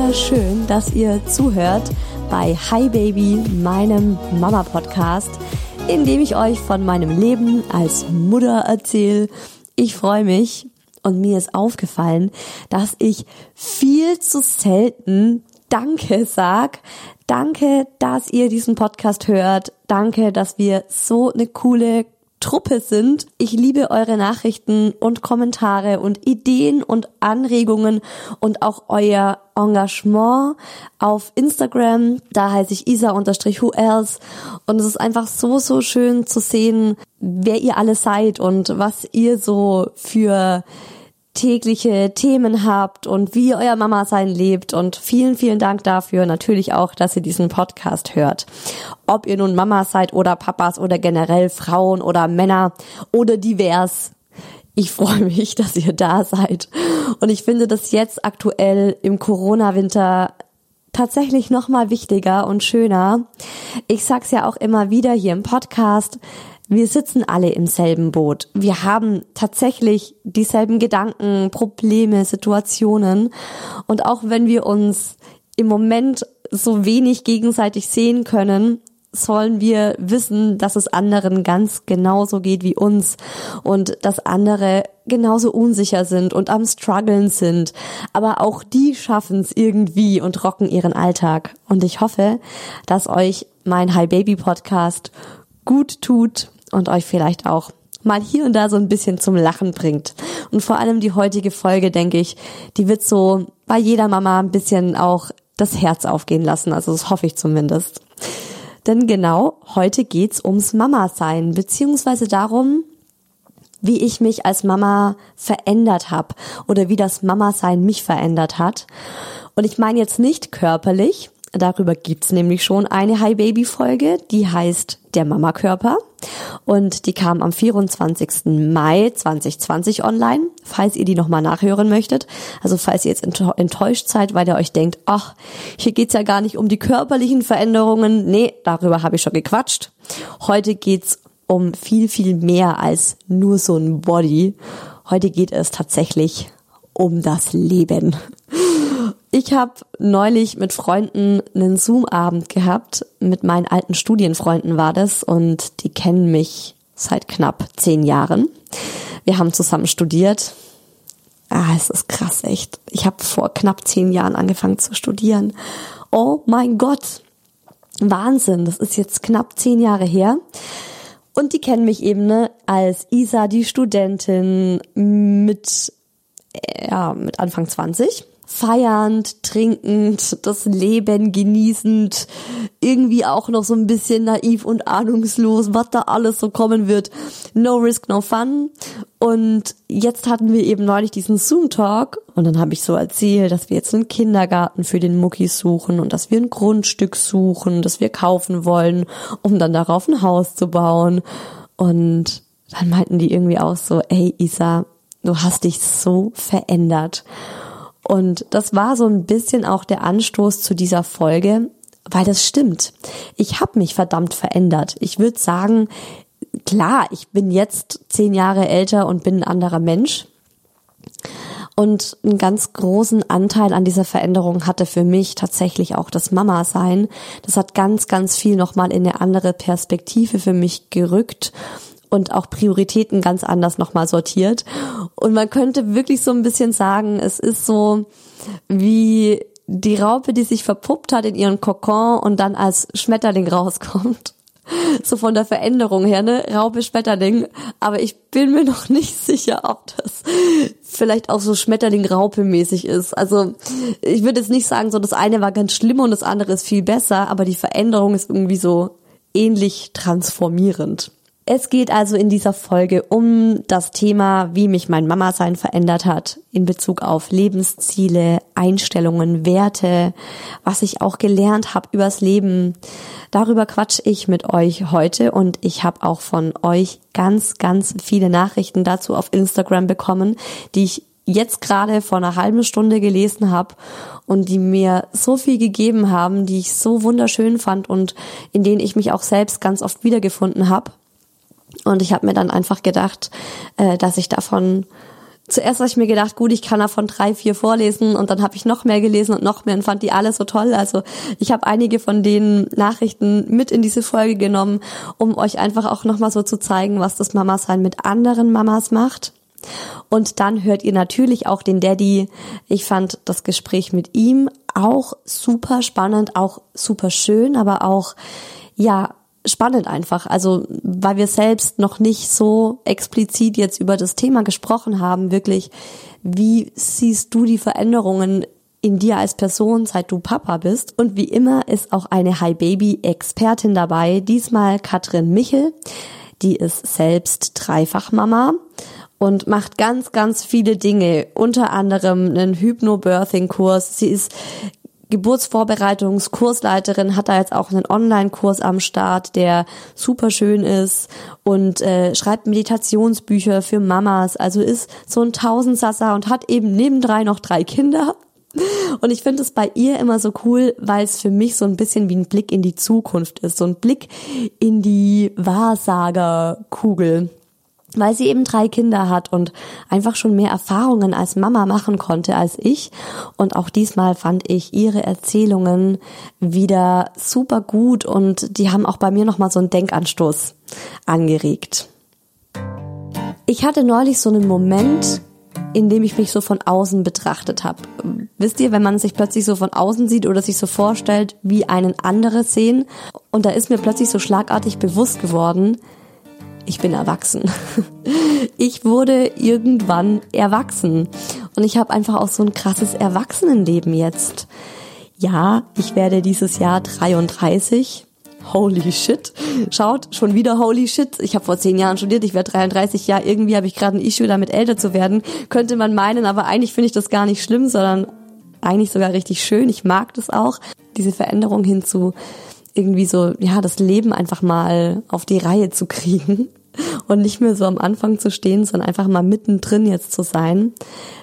Wunderschön, dass ihr zuhört bei Hi Baby, meinem Mama-Podcast, in dem ich euch von meinem Leben als Mutter erzähle. Ich freue mich und mir ist aufgefallen, dass ich viel zu selten Danke sag. Danke, dass ihr diesen Podcast hört. Danke, dass wir so eine coole Truppe sind. Ich liebe eure Nachrichten und Kommentare und Ideen und Anregungen und auch euer Engagement auf Instagram. Da heiße ich isa-who else und es ist einfach so, so schön zu sehen, wer ihr alle seid und was ihr so für tägliche Themen habt und wie euer Mama sein lebt und vielen, vielen Dank dafür. Natürlich auch, dass ihr diesen Podcast hört. Ob ihr nun Mama seid oder Papas oder generell Frauen oder Männer oder divers. Ich freue mich, dass ihr da seid. Und ich finde das jetzt aktuell im Corona-Winter tatsächlich noch mal wichtiger und schöner. Ich sag's ja auch immer wieder hier im Podcast wir sitzen alle im selben Boot. Wir haben tatsächlich dieselben Gedanken, Probleme, Situationen. Und auch wenn wir uns im Moment so wenig gegenseitig sehen können, sollen wir wissen, dass es anderen ganz genauso geht wie uns und dass andere genauso unsicher sind und am struggeln sind. Aber auch die schaffen es irgendwie und rocken ihren Alltag. Und ich hoffe, dass euch mein Hi Baby Podcast gut tut und euch vielleicht auch mal hier und da so ein bisschen zum Lachen bringt. Und vor allem die heutige Folge, denke ich, die wird so bei jeder Mama ein bisschen auch das Herz aufgehen lassen. Also das hoffe ich zumindest. Denn genau heute geht's ums Mama-Sein, beziehungsweise darum, wie ich mich als Mama verändert habe oder wie das Mama-Sein mich verändert hat. Und ich meine jetzt nicht körperlich, Darüber gibt's nämlich schon eine Hi Baby Folge, die heißt Der Mama Körper und die kam am 24. Mai 2020 online, falls ihr die nochmal nachhören möchtet. Also falls ihr jetzt enttäuscht seid, weil ihr euch denkt, ach, hier geht's ja gar nicht um die körperlichen Veränderungen. Nee, darüber habe ich schon gequatscht. Heute geht's um viel, viel mehr als nur so ein Body. Heute geht es tatsächlich um das Leben. Ich habe neulich mit Freunden einen Zoom-Abend gehabt. Mit meinen alten Studienfreunden war das und die kennen mich seit knapp zehn Jahren. Wir haben zusammen studiert. Ah, es ist krass, echt. Ich habe vor knapp zehn Jahren angefangen zu studieren. Oh mein Gott. Wahnsinn, das ist jetzt knapp zehn Jahre her. Und die kennen mich eben ne, als Isa, die Studentin mit, ja, mit Anfang 20 feiernd, trinkend, das Leben genießend, irgendwie auch noch so ein bisschen naiv und ahnungslos, was da alles so kommen wird. No risk, no fun. Und jetzt hatten wir eben neulich diesen Zoom-Talk und dann habe ich so erzählt, dass wir jetzt einen Kindergarten für den Muckis suchen und dass wir ein Grundstück suchen, das wir kaufen wollen, um dann darauf ein Haus zu bauen. Und dann meinten die irgendwie auch so, ey Isa, du hast dich so verändert. Und das war so ein bisschen auch der Anstoß zu dieser Folge, weil das stimmt. Ich habe mich verdammt verändert. Ich würde sagen, klar, ich bin jetzt zehn Jahre älter und bin ein anderer Mensch. Und einen ganz großen Anteil an dieser Veränderung hatte für mich tatsächlich auch das Mama-Sein. Das hat ganz, ganz viel nochmal in eine andere Perspektive für mich gerückt und auch Prioritäten ganz anders nochmal sortiert. Und man könnte wirklich so ein bisschen sagen, es ist so wie die Raupe, die sich verpuppt hat in ihren Kokon und dann als Schmetterling rauskommt. So von der Veränderung her, ne? Raupe, Schmetterling. Aber ich bin mir noch nicht sicher, ob das vielleicht auch so Schmetterling-Raupe-mäßig ist. Also ich würde jetzt nicht sagen, so das eine war ganz schlimm und das andere ist viel besser, aber die Veränderung ist irgendwie so ähnlich transformierend. Es geht also in dieser Folge um das Thema, wie mich mein Mama-Sein verändert hat in Bezug auf Lebensziele, Einstellungen, Werte, was ich auch gelernt habe übers Leben. Darüber quatsch ich mit euch heute und ich habe auch von euch ganz, ganz viele Nachrichten dazu auf Instagram bekommen, die ich jetzt gerade vor einer halben Stunde gelesen habe und die mir so viel gegeben haben, die ich so wunderschön fand und in denen ich mich auch selbst ganz oft wiedergefunden habe. Und ich habe mir dann einfach gedacht, äh, dass ich davon zuerst habe ich mir gedacht, gut, ich kann davon drei, vier vorlesen und dann habe ich noch mehr gelesen und noch mehr und fand die alle so toll. Also ich habe einige von den Nachrichten mit in diese Folge genommen, um euch einfach auch nochmal so zu zeigen, was das Mama-Sein mit anderen Mamas macht. Und dann hört ihr natürlich auch den Daddy. Ich fand das Gespräch mit ihm auch super spannend, auch super schön, aber auch, ja, spannend einfach. Also, weil wir selbst noch nicht so explizit jetzt über das Thema gesprochen haben, wirklich, wie siehst du die Veränderungen in dir als Person, seit du Papa bist? Und wie immer ist auch eine Hi Baby Expertin dabei, diesmal Katrin Michel. Die ist selbst Dreifachmama und macht ganz, ganz viele Dinge, unter anderem einen Hypnobirthing-Kurs. Sie ist Geburtsvorbereitungskursleiterin hat da jetzt auch einen Online-Kurs am Start, der super schön ist und äh, schreibt Meditationsbücher für Mamas. Also ist so ein Tausendsasser und hat eben nebendrei noch drei Kinder. Und ich finde es bei ihr immer so cool, weil es für mich so ein bisschen wie ein Blick in die Zukunft ist, so ein Blick in die Wahrsagerkugel weil sie eben drei Kinder hat und einfach schon mehr Erfahrungen als Mama machen konnte als ich. Und auch diesmal fand ich ihre Erzählungen wieder super gut und die haben auch bei mir nochmal so einen Denkanstoß angeregt. Ich hatte neulich so einen Moment, in dem ich mich so von außen betrachtet habe. Wisst ihr, wenn man sich plötzlich so von außen sieht oder sich so vorstellt, wie einen andere sehen, und da ist mir plötzlich so schlagartig bewusst geworden, ich bin erwachsen. Ich wurde irgendwann erwachsen und ich habe einfach auch so ein krasses Erwachsenenleben jetzt. Ja, ich werde dieses Jahr 33. Holy shit. Schaut, schon wieder holy shit. Ich habe vor zehn Jahren studiert, ich werde 33. Ja, irgendwie habe ich gerade ein Issue damit älter zu werden. Könnte man meinen, aber eigentlich finde ich das gar nicht schlimm, sondern eigentlich sogar richtig schön. Ich mag das auch, diese Veränderung hinzu irgendwie so, ja, das Leben einfach mal auf die Reihe zu kriegen und nicht mehr so am Anfang zu stehen, sondern einfach mal mittendrin jetzt zu sein.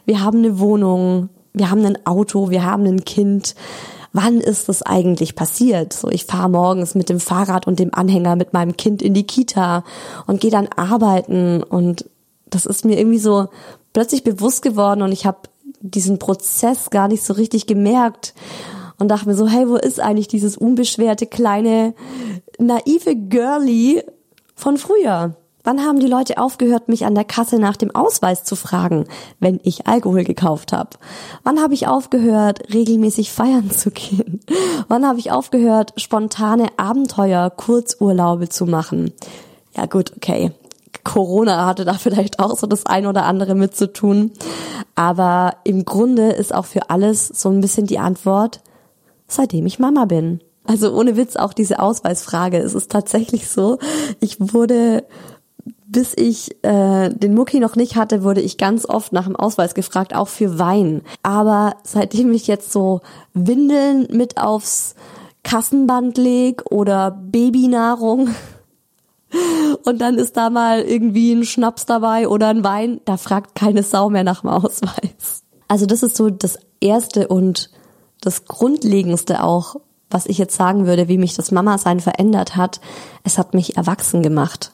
Wir haben eine Wohnung, wir haben ein Auto, wir haben ein Kind. Wann ist das eigentlich passiert? So, ich fahre morgens mit dem Fahrrad und dem Anhänger mit meinem Kind in die Kita und gehe dann arbeiten und das ist mir irgendwie so plötzlich bewusst geworden und ich habe diesen Prozess gar nicht so richtig gemerkt und dachte mir so, hey, wo ist eigentlich dieses unbeschwerte kleine naive Girlie von früher? Wann haben die Leute aufgehört, mich an der Kasse nach dem Ausweis zu fragen, wenn ich Alkohol gekauft habe? Wann habe ich aufgehört, regelmäßig feiern zu gehen? Wann habe ich aufgehört, spontane Abenteuer, Kurzurlaube zu machen? Ja gut, okay. Corona hatte da vielleicht auch so das ein oder andere mit zu tun. Aber im Grunde ist auch für alles so ein bisschen die Antwort, seitdem ich Mama bin. Also ohne Witz auch diese Ausweisfrage. Es ist tatsächlich so, ich wurde bis ich äh, den Mucki noch nicht hatte, wurde ich ganz oft nach dem Ausweis gefragt, auch für Wein. Aber seitdem ich jetzt so Windeln mit aufs Kassenband leg oder Babynahrung und dann ist da mal irgendwie ein Schnaps dabei oder ein Wein, da fragt keine Sau mehr nach dem Ausweis. Also das ist so das erste und das grundlegendste auch, was ich jetzt sagen würde, wie mich das Mama-Sein verändert hat. Es hat mich erwachsen gemacht.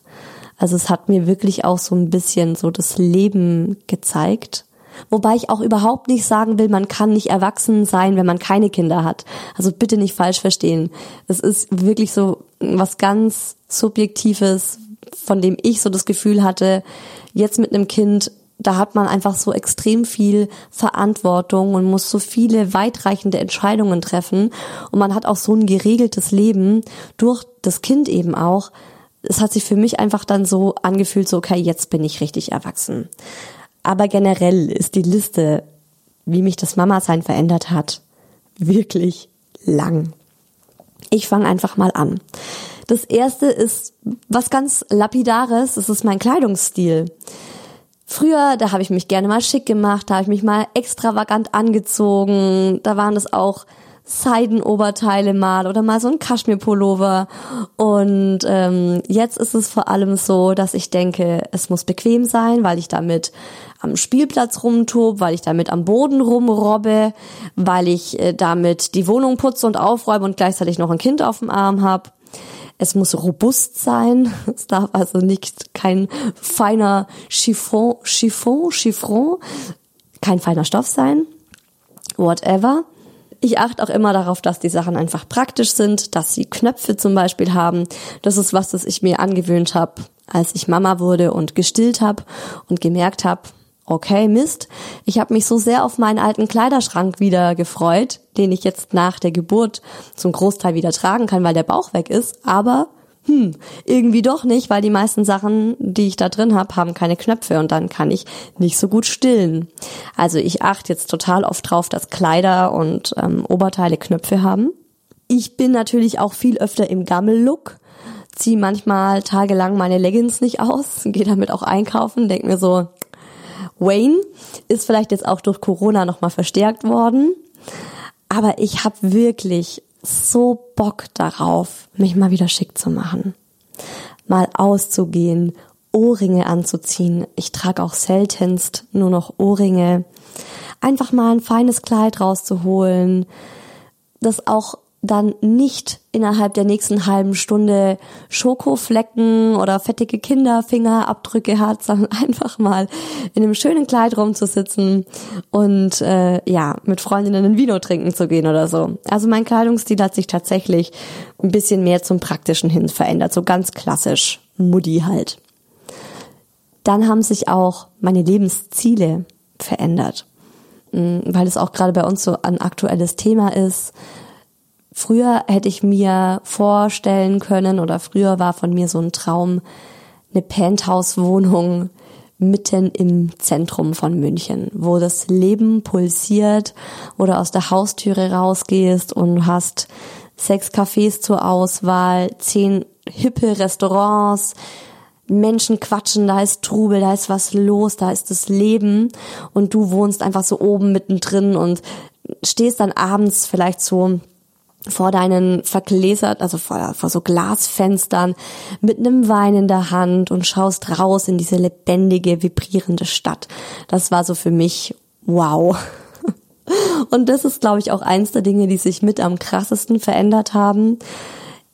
Also es hat mir wirklich auch so ein bisschen so das Leben gezeigt. Wobei ich auch überhaupt nicht sagen will, man kann nicht erwachsen sein, wenn man keine Kinder hat. Also bitte nicht falsch verstehen. Es ist wirklich so was ganz Subjektives, von dem ich so das Gefühl hatte, jetzt mit einem Kind, da hat man einfach so extrem viel Verantwortung und muss so viele weitreichende Entscheidungen treffen. Und man hat auch so ein geregeltes Leben durch das Kind eben auch, es hat sich für mich einfach dann so angefühlt, so, okay, jetzt bin ich richtig erwachsen. Aber generell ist die Liste, wie mich das Mama-Sein verändert hat, wirklich lang. Ich fange einfach mal an. Das erste ist was ganz Lapidares, das ist mein Kleidungsstil. Früher, da habe ich mich gerne mal schick gemacht, da habe ich mich mal extravagant angezogen, da waren das auch Seidenoberteile mal oder mal so ein Kaschmirpullover. Und ähm, jetzt ist es vor allem so, dass ich denke, es muss bequem sein, weil ich damit am Spielplatz rumtob, weil ich damit am Boden rumrobbe, weil ich äh, damit die Wohnung putze und aufräume und gleichzeitig noch ein Kind auf dem Arm habe. Es muss robust sein. Es darf also nicht kein feiner Chiffon, Chiffon, Chiffon, kein feiner Stoff sein. Whatever. Ich achte auch immer darauf, dass die Sachen einfach praktisch sind, dass sie Knöpfe zum Beispiel haben. Das ist was, das ich mir angewöhnt habe, als ich Mama wurde und gestillt habe und gemerkt habe, okay, Mist, ich habe mich so sehr auf meinen alten Kleiderschrank wieder gefreut, den ich jetzt nach der Geburt zum Großteil wieder tragen kann, weil der Bauch weg ist, aber hm, irgendwie doch nicht, weil die meisten Sachen, die ich da drin habe, haben keine Knöpfe und dann kann ich nicht so gut stillen. Also ich achte jetzt total oft drauf, dass Kleider und ähm, Oberteile Knöpfe haben. Ich bin natürlich auch viel öfter im Gammel-Look, ziehe manchmal tagelang meine Leggings nicht aus, gehe damit auch einkaufen, denk mir so, Wayne ist vielleicht jetzt auch durch Corona nochmal verstärkt worden. Aber ich habe wirklich so Bock darauf, mich mal wieder schick zu machen. Mal auszugehen, Ohrringe anzuziehen. Ich trage auch seltenst nur noch Ohrringe. Einfach mal ein feines Kleid rauszuholen, das auch dann nicht innerhalb der nächsten halben Stunde Schokoflecken oder fettige Kinderfingerabdrücke hat, sondern einfach mal in einem schönen Kleid rumzusitzen und äh, ja, mit Freundinnen ein Vino trinken zu gehen oder so. Also mein Kleidungsstil hat sich tatsächlich ein bisschen mehr zum Praktischen hin verändert, so ganz klassisch, Muddy halt. Dann haben sich auch meine Lebensziele verändert, hm, weil es auch gerade bei uns so ein aktuelles Thema ist Früher hätte ich mir vorstellen können oder früher war von mir so ein Traum, eine Penthouse-Wohnung mitten im Zentrum von München, wo das Leben pulsiert, du aus der Haustüre rausgehst und hast sechs Cafés zur Auswahl, zehn hippe Restaurants, Menschen quatschen, da ist Trubel, da ist was los, da ist das Leben und du wohnst einfach so oben mittendrin und stehst dann abends vielleicht so vor deinen vergläsert, also vor, vor so Glasfenstern mit einem Wein in der Hand und schaust raus in diese lebendige, vibrierende Stadt. Das war so für mich wow. Und das ist, glaube ich, auch eins der Dinge, die sich mit am krassesten verändert haben.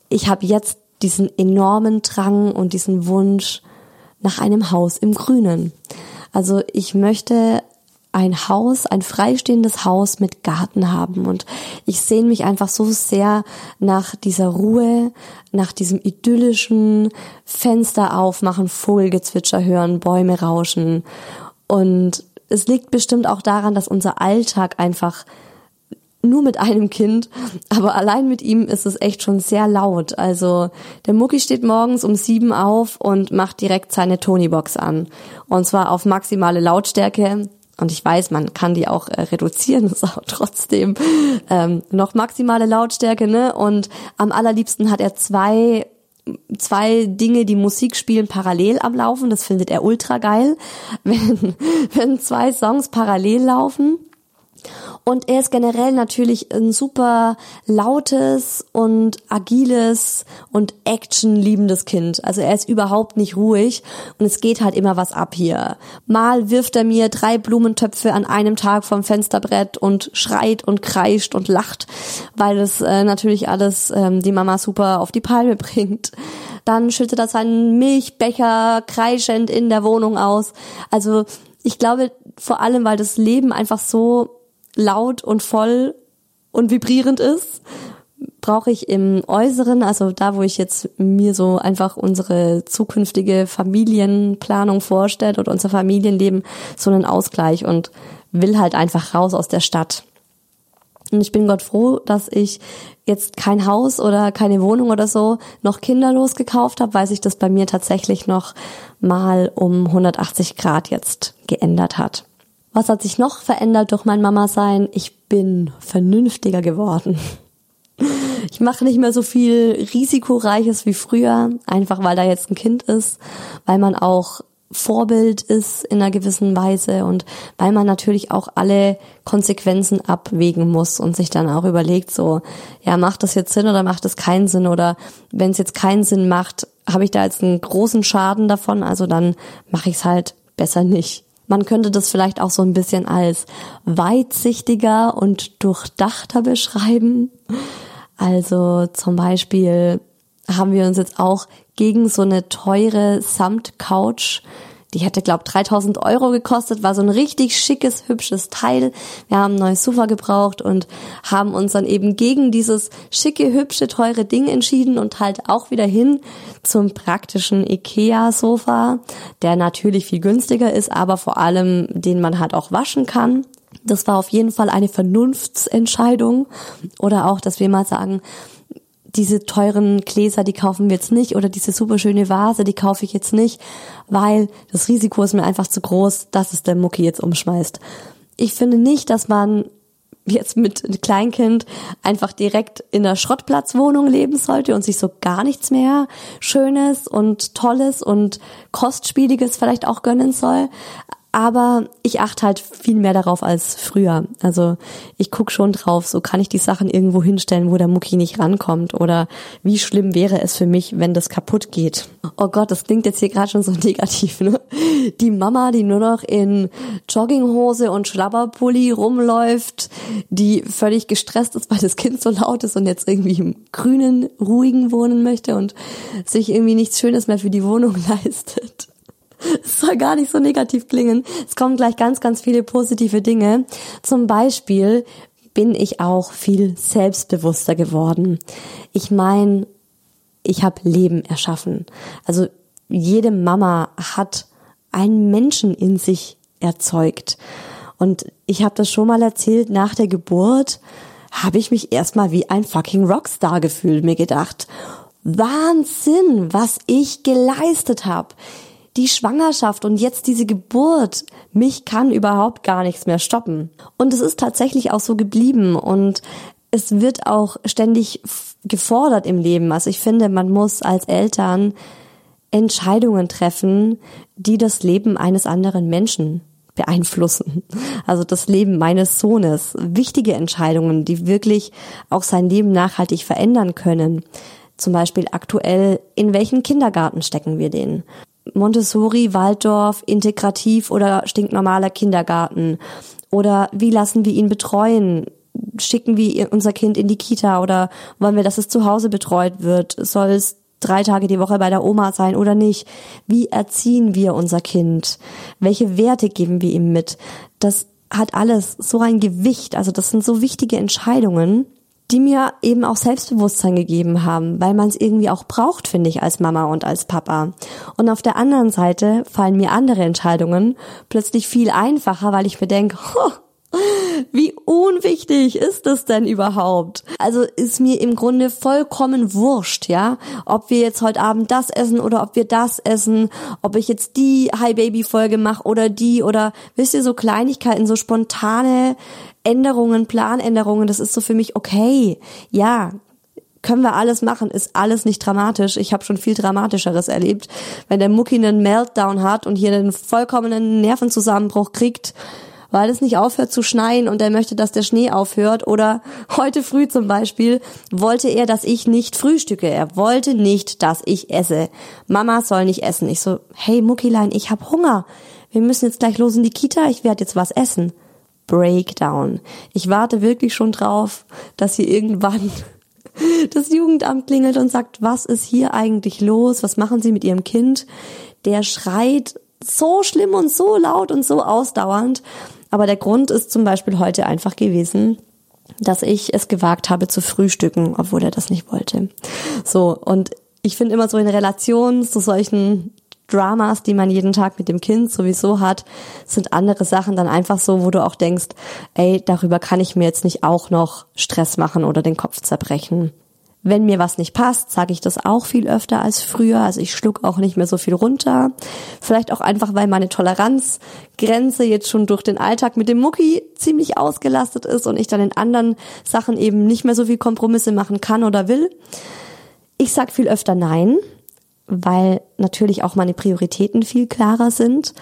Ich habe jetzt diesen enormen Drang und diesen Wunsch nach einem Haus im Grünen. Also ich möchte ein Haus, ein freistehendes Haus mit Garten haben. Und ich sehne mich einfach so sehr nach dieser Ruhe, nach diesem idyllischen Fenster aufmachen, Vogelgezwitscher hören, Bäume rauschen. Und es liegt bestimmt auch daran, dass unser Alltag einfach nur mit einem Kind, aber allein mit ihm ist es echt schon sehr laut. Also der Mucki steht morgens um sieben auf und macht direkt seine Tonybox an. Und zwar auf maximale Lautstärke. Und ich weiß, man kann die auch äh, reduzieren, ist auch trotzdem ähm, noch maximale Lautstärke, ne? Und am allerliebsten hat er zwei zwei Dinge, die Musik spielen, parallel am Laufen. Das findet er ultra geil, wenn, wenn zwei Songs parallel laufen. Und er ist generell natürlich ein super lautes und agiles und actionliebendes Kind. Also er ist überhaupt nicht ruhig und es geht halt immer was ab hier. Mal wirft er mir drei Blumentöpfe an einem Tag vom Fensterbrett und schreit und kreischt und lacht, weil es äh, natürlich alles ähm, die Mama super auf die Palme bringt. Dann schüttet er seinen Milchbecher kreischend in der Wohnung aus. Also ich glaube vor allem, weil das Leben einfach so laut und voll und vibrierend ist, brauche ich im Äußeren, also da, wo ich jetzt mir so einfach unsere zukünftige Familienplanung vorstelle oder unser Familienleben, so einen Ausgleich und will halt einfach raus aus der Stadt. Und ich bin Gott froh, dass ich jetzt kein Haus oder keine Wohnung oder so noch kinderlos gekauft habe, weil sich das bei mir tatsächlich noch mal um 180 Grad jetzt geändert hat. Was hat sich noch verändert durch mein Mama-Sein? Ich bin vernünftiger geworden. Ich mache nicht mehr so viel Risikoreiches wie früher, einfach weil da jetzt ein Kind ist, weil man auch Vorbild ist in einer gewissen Weise und weil man natürlich auch alle Konsequenzen abwägen muss und sich dann auch überlegt, so, ja, macht das jetzt Sinn oder macht das keinen Sinn oder wenn es jetzt keinen Sinn macht, habe ich da jetzt einen großen Schaden davon, also dann mache ich es halt besser nicht. Man könnte das vielleicht auch so ein bisschen als weitsichtiger und durchdachter beschreiben. Also zum Beispiel haben wir uns jetzt auch gegen so eine teure Samt-Couch die hätte, glaub, 3000 Euro gekostet, war so ein richtig schickes, hübsches Teil. Wir haben ein neues Sofa gebraucht und haben uns dann eben gegen dieses schicke, hübsche, teure Ding entschieden und halt auch wieder hin zum praktischen Ikea-Sofa, der natürlich viel günstiger ist, aber vor allem den man halt auch waschen kann. Das war auf jeden Fall eine Vernunftsentscheidung. Oder auch, dass wir mal sagen, diese teuren Gläser, die kaufen wir jetzt nicht oder diese super schöne Vase, die kaufe ich jetzt nicht, weil das Risiko ist mir einfach zu groß, dass es der Mucki jetzt umschmeißt. Ich finde nicht, dass man jetzt mit Kleinkind einfach direkt in einer Schrottplatzwohnung leben sollte und sich so gar nichts mehr Schönes und Tolles und Kostspieliges vielleicht auch gönnen soll aber ich achte halt viel mehr darauf als früher. Also ich guck schon drauf, so kann ich die Sachen irgendwo hinstellen, wo der Mucki nicht rankommt oder wie schlimm wäre es für mich, wenn das kaputt geht. Oh Gott, das klingt jetzt hier gerade schon so negativ, ne? Die Mama, die nur noch in Jogginghose und Schlabberpulli rumläuft, die völlig gestresst ist, weil das Kind so laut ist und jetzt irgendwie im grünen, ruhigen wohnen möchte und sich irgendwie nichts Schönes mehr für die Wohnung leistet. Es soll gar nicht so negativ klingen. Es kommen gleich ganz, ganz viele positive Dinge. Zum Beispiel bin ich auch viel selbstbewusster geworden. Ich meine, ich habe Leben erschaffen. Also jede Mama hat einen Menschen in sich erzeugt. Und ich habe das schon mal erzählt, nach der Geburt habe ich mich erstmal wie ein fucking Rockstar gefühlt, mir gedacht, Wahnsinn, was ich geleistet habe die Schwangerschaft und jetzt diese Geburt, mich kann überhaupt gar nichts mehr stoppen. Und es ist tatsächlich auch so geblieben und es wird auch ständig gefordert im Leben. Also ich finde, man muss als Eltern Entscheidungen treffen, die das Leben eines anderen Menschen beeinflussen. Also das Leben meines Sohnes. Wichtige Entscheidungen, die wirklich auch sein Leben nachhaltig verändern können. Zum Beispiel aktuell, in welchen Kindergarten stecken wir den? Montessori, Waldorf, integrativ oder stinknormaler Kindergarten? Oder wie lassen wir ihn betreuen? Schicken wir unser Kind in die Kita oder wollen wir, dass es zu Hause betreut wird? Soll es drei Tage die Woche bei der Oma sein oder nicht? Wie erziehen wir unser Kind? Welche Werte geben wir ihm mit? Das hat alles so ein Gewicht. Also das sind so wichtige Entscheidungen, die mir eben auch Selbstbewusstsein gegeben haben, weil man es irgendwie auch braucht, finde ich, als Mama und als Papa. Und auf der anderen Seite fallen mir andere Entscheidungen plötzlich viel einfacher, weil ich mir denke, wie unwichtig ist das denn überhaupt? Also ist mir im Grunde vollkommen wurscht, ja, ob wir jetzt heute Abend das essen oder ob wir das essen, ob ich jetzt die Hi Baby Folge mache oder die oder wisst ihr so Kleinigkeiten, so spontane Änderungen, Planänderungen, das ist so für mich okay. Ja, können wir alles machen, ist alles nicht dramatisch. Ich habe schon viel dramatischeres erlebt. Wenn der Mucki einen Meltdown hat und hier einen vollkommenen Nervenzusammenbruch kriegt, weil es nicht aufhört zu schneien und er möchte, dass der Schnee aufhört. Oder heute früh zum Beispiel wollte er, dass ich nicht frühstücke. Er wollte nicht, dass ich esse. Mama soll nicht essen. Ich so, hey Muckilein, ich hab Hunger. Wir müssen jetzt gleich los in die Kita. Ich werde jetzt was essen. Breakdown. Ich warte wirklich schon drauf, dass hier irgendwann das Jugendamt klingelt und sagt, was ist hier eigentlich los? Was machen Sie mit Ihrem Kind? Der schreit so schlimm und so laut und so ausdauernd. Aber der Grund ist zum Beispiel heute einfach gewesen, dass ich es gewagt habe zu frühstücken, obwohl er das nicht wollte. So, und ich finde immer so in Relation zu solchen Dramas, die man jeden Tag mit dem Kind sowieso hat, sind andere Sachen dann einfach so, wo du auch denkst, ey, darüber kann ich mir jetzt nicht auch noch Stress machen oder den Kopf zerbrechen. Wenn mir was nicht passt, sage ich das auch viel öfter als früher. Also ich schluck auch nicht mehr so viel runter. Vielleicht auch einfach, weil meine Toleranzgrenze jetzt schon durch den Alltag mit dem Mucki ziemlich ausgelastet ist und ich dann in anderen Sachen eben nicht mehr so viel Kompromisse machen kann oder will. Ich sag viel öfter Nein weil natürlich auch meine Prioritäten viel klarer sind.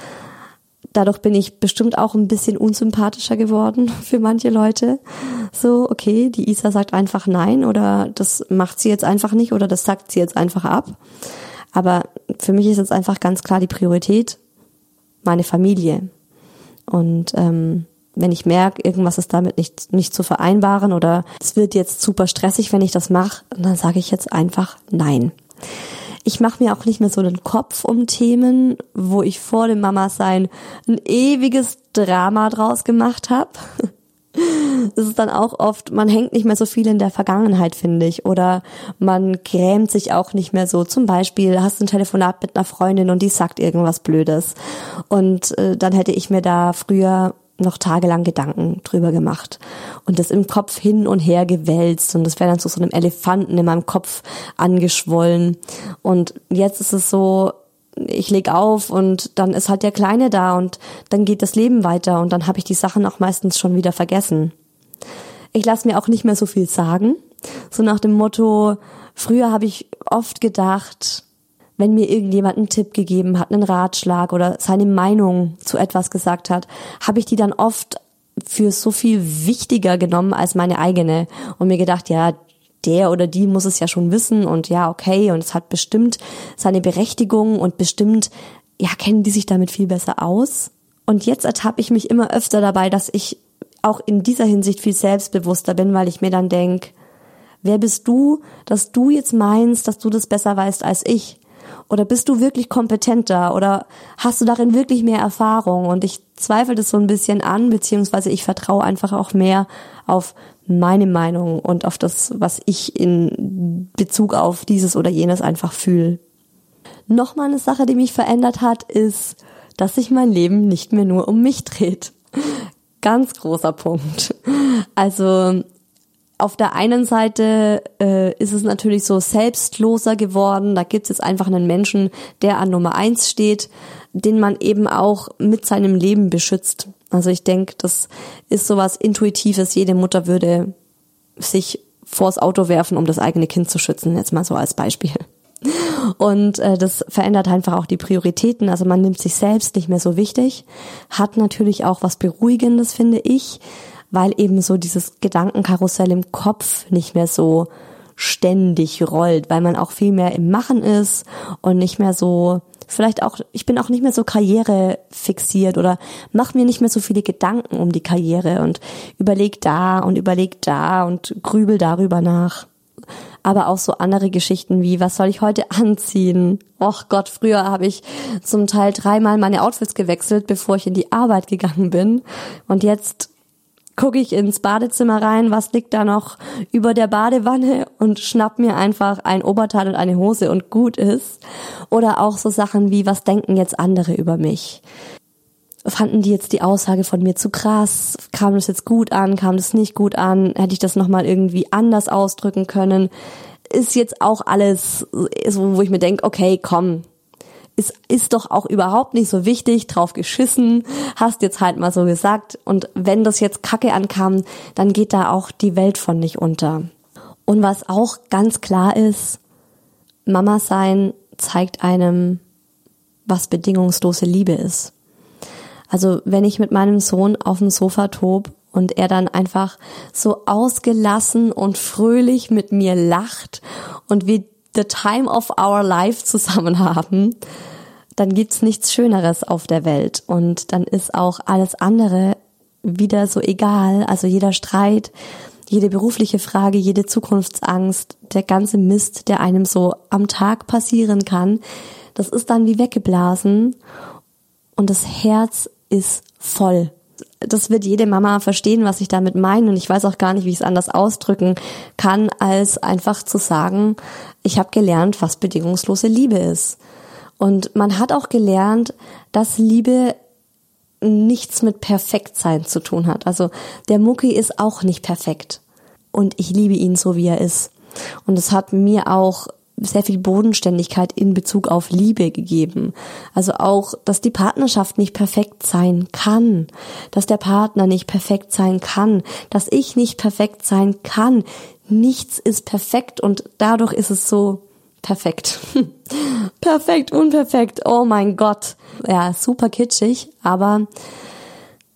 Dadurch bin ich bestimmt auch ein bisschen unsympathischer geworden für manche Leute. So, okay, die Isa sagt einfach nein oder das macht sie jetzt einfach nicht oder das sagt sie jetzt einfach ab. Aber für mich ist jetzt einfach ganz klar die Priorität meine Familie. Und ähm, wenn ich merke, irgendwas ist damit nicht, nicht zu vereinbaren oder es wird jetzt super stressig, wenn ich das mache, dann sage ich jetzt einfach nein. Ich mache mir auch nicht mehr so einen Kopf um Themen, wo ich vor dem Mama-Sein ein ewiges Drama draus gemacht habe. Es ist dann auch oft, man hängt nicht mehr so viel in der Vergangenheit, finde ich. Oder man grämt sich auch nicht mehr so. Zum Beispiel hast du ein Telefonat mit einer Freundin und die sagt irgendwas Blödes. Und äh, dann hätte ich mir da früher noch tagelang Gedanken drüber gemacht und das im Kopf hin und her gewälzt und das wäre dann zu so einem Elefanten in meinem Kopf angeschwollen und jetzt ist es so, ich leg auf und dann ist halt der Kleine da und dann geht das Leben weiter und dann habe ich die Sachen auch meistens schon wieder vergessen. Ich lasse mir auch nicht mehr so viel sagen, so nach dem Motto, früher habe ich oft gedacht, wenn mir irgendjemand einen Tipp gegeben hat, einen Ratschlag oder seine Meinung zu etwas gesagt hat, habe ich die dann oft für so viel wichtiger genommen als meine eigene und mir gedacht, ja, der oder die muss es ja schon wissen und ja, okay, und es hat bestimmt seine Berechtigung und bestimmt, ja, kennen die sich damit viel besser aus. Und jetzt ertappe ich mich immer öfter dabei, dass ich auch in dieser Hinsicht viel selbstbewusster bin, weil ich mir dann denk, wer bist du, dass du jetzt meinst, dass du das besser weißt als ich? Oder bist du wirklich kompetenter? Oder hast du darin wirklich mehr Erfahrung? Und ich zweifle das so ein bisschen an, beziehungsweise ich vertraue einfach auch mehr auf meine Meinung und auf das, was ich in Bezug auf dieses oder jenes einfach fühle. Nochmal eine Sache, die mich verändert hat, ist, dass sich mein Leben nicht mehr nur um mich dreht. Ganz großer Punkt. Also auf der einen Seite äh, ist es natürlich so selbstloser geworden. Da gibt es jetzt einfach einen Menschen, der an Nummer eins steht, den man eben auch mit seinem Leben beschützt. Also ich denke, das ist sowas Intuitives. Jede Mutter würde sich vors Auto werfen, um das eigene Kind zu schützen. Jetzt mal so als Beispiel. Und äh, das verändert einfach auch die Prioritäten. Also man nimmt sich selbst nicht mehr so wichtig. Hat natürlich auch was Beruhigendes, finde ich weil eben so dieses Gedankenkarussell im Kopf nicht mehr so ständig rollt, weil man auch viel mehr im Machen ist und nicht mehr so vielleicht auch ich bin auch nicht mehr so Karriere fixiert oder mach mir nicht mehr so viele Gedanken um die Karriere und überleg da und überleg da und grübel darüber nach. aber auch so andere Geschichten wie, was soll ich heute anziehen? Och Gott, früher habe ich zum Teil dreimal meine Outfits gewechselt, bevor ich in die Arbeit gegangen bin. Und jetzt gucke ich ins Badezimmer rein, was liegt da noch über der Badewanne und schnapp mir einfach ein Oberteil und eine Hose und gut ist. Oder auch so Sachen wie, was denken jetzt andere über mich? Fanden die jetzt die Aussage von mir zu krass? Kam das jetzt gut an? Kam das nicht gut an? Hätte ich das nochmal irgendwie anders ausdrücken können? Ist jetzt auch alles wo ich mir denke, okay, komm, ist, ist doch auch überhaupt nicht so wichtig, drauf geschissen, hast jetzt halt mal so gesagt. Und wenn das jetzt Kacke ankam, dann geht da auch die Welt von nicht unter. Und was auch ganz klar ist, Mama sein zeigt einem, was bedingungslose Liebe ist. Also wenn ich mit meinem Sohn auf dem Sofa tob und er dann einfach so ausgelassen und fröhlich mit mir lacht und wir the time of our life zusammen haben, dann gibt's nichts Schöneres auf der Welt und dann ist auch alles andere wieder so egal. Also jeder Streit, jede berufliche Frage, jede Zukunftsangst, der ganze Mist, der einem so am Tag passieren kann, das ist dann wie weggeblasen und das Herz ist voll. Das wird jede Mama verstehen, was ich damit meine und ich weiß auch gar nicht, wie ich es anders ausdrücken kann, als einfach zu sagen, ich habe gelernt, was bedingungslose Liebe ist. Und man hat auch gelernt, dass Liebe nichts mit Perfektsein zu tun hat. Also der Mucki ist auch nicht perfekt. Und ich liebe ihn so, wie er ist. Und es hat mir auch sehr viel Bodenständigkeit in Bezug auf Liebe gegeben. Also auch, dass die Partnerschaft nicht perfekt sein kann, dass der Partner nicht perfekt sein kann, dass ich nicht perfekt sein kann. Nichts ist perfekt und dadurch ist es so perfekt. perfekt, unperfekt. Oh mein Gott. Ja, super kitschig, aber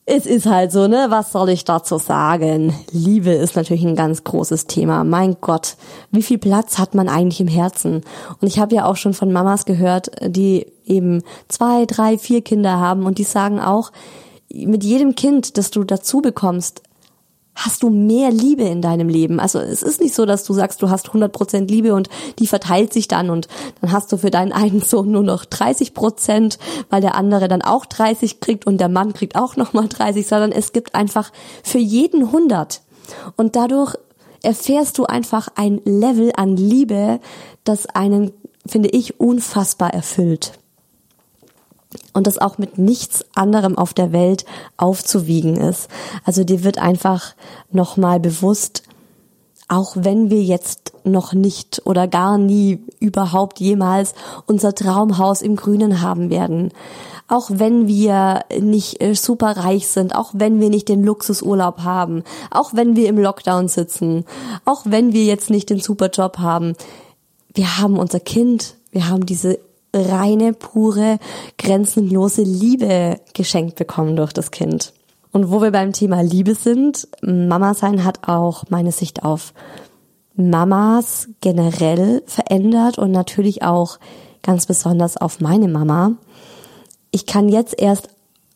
es ist halt so, ne? Was soll ich dazu sagen? Liebe ist natürlich ein ganz großes Thema. Mein Gott, wie viel Platz hat man eigentlich im Herzen? Und ich habe ja auch schon von Mamas gehört, die eben zwei, drei, vier Kinder haben und die sagen auch, mit jedem Kind, das du dazu bekommst, hast du mehr Liebe in deinem Leben. Also es ist nicht so, dass du sagst, du hast 100% Liebe und die verteilt sich dann und dann hast du für deinen einen Sohn nur noch 30%, weil der andere dann auch 30 kriegt und der Mann kriegt auch nochmal 30, sondern es gibt einfach für jeden 100. Und dadurch erfährst du einfach ein Level an Liebe, das einen, finde ich, unfassbar erfüllt und das auch mit nichts anderem auf der Welt aufzuwiegen ist. Also dir wird einfach nochmal bewusst, auch wenn wir jetzt noch nicht oder gar nie überhaupt jemals unser Traumhaus im Grünen haben werden, auch wenn wir nicht äh, super reich sind, auch wenn wir nicht den Luxusurlaub haben, auch wenn wir im Lockdown sitzen, auch wenn wir jetzt nicht den Superjob haben, wir haben unser Kind, wir haben diese reine, pure, grenzenlose Liebe geschenkt bekommen durch das Kind. Und wo wir beim Thema Liebe sind, Mama sein hat auch meine Sicht auf Mamas generell verändert und natürlich auch ganz besonders auf meine Mama. Ich kann jetzt erst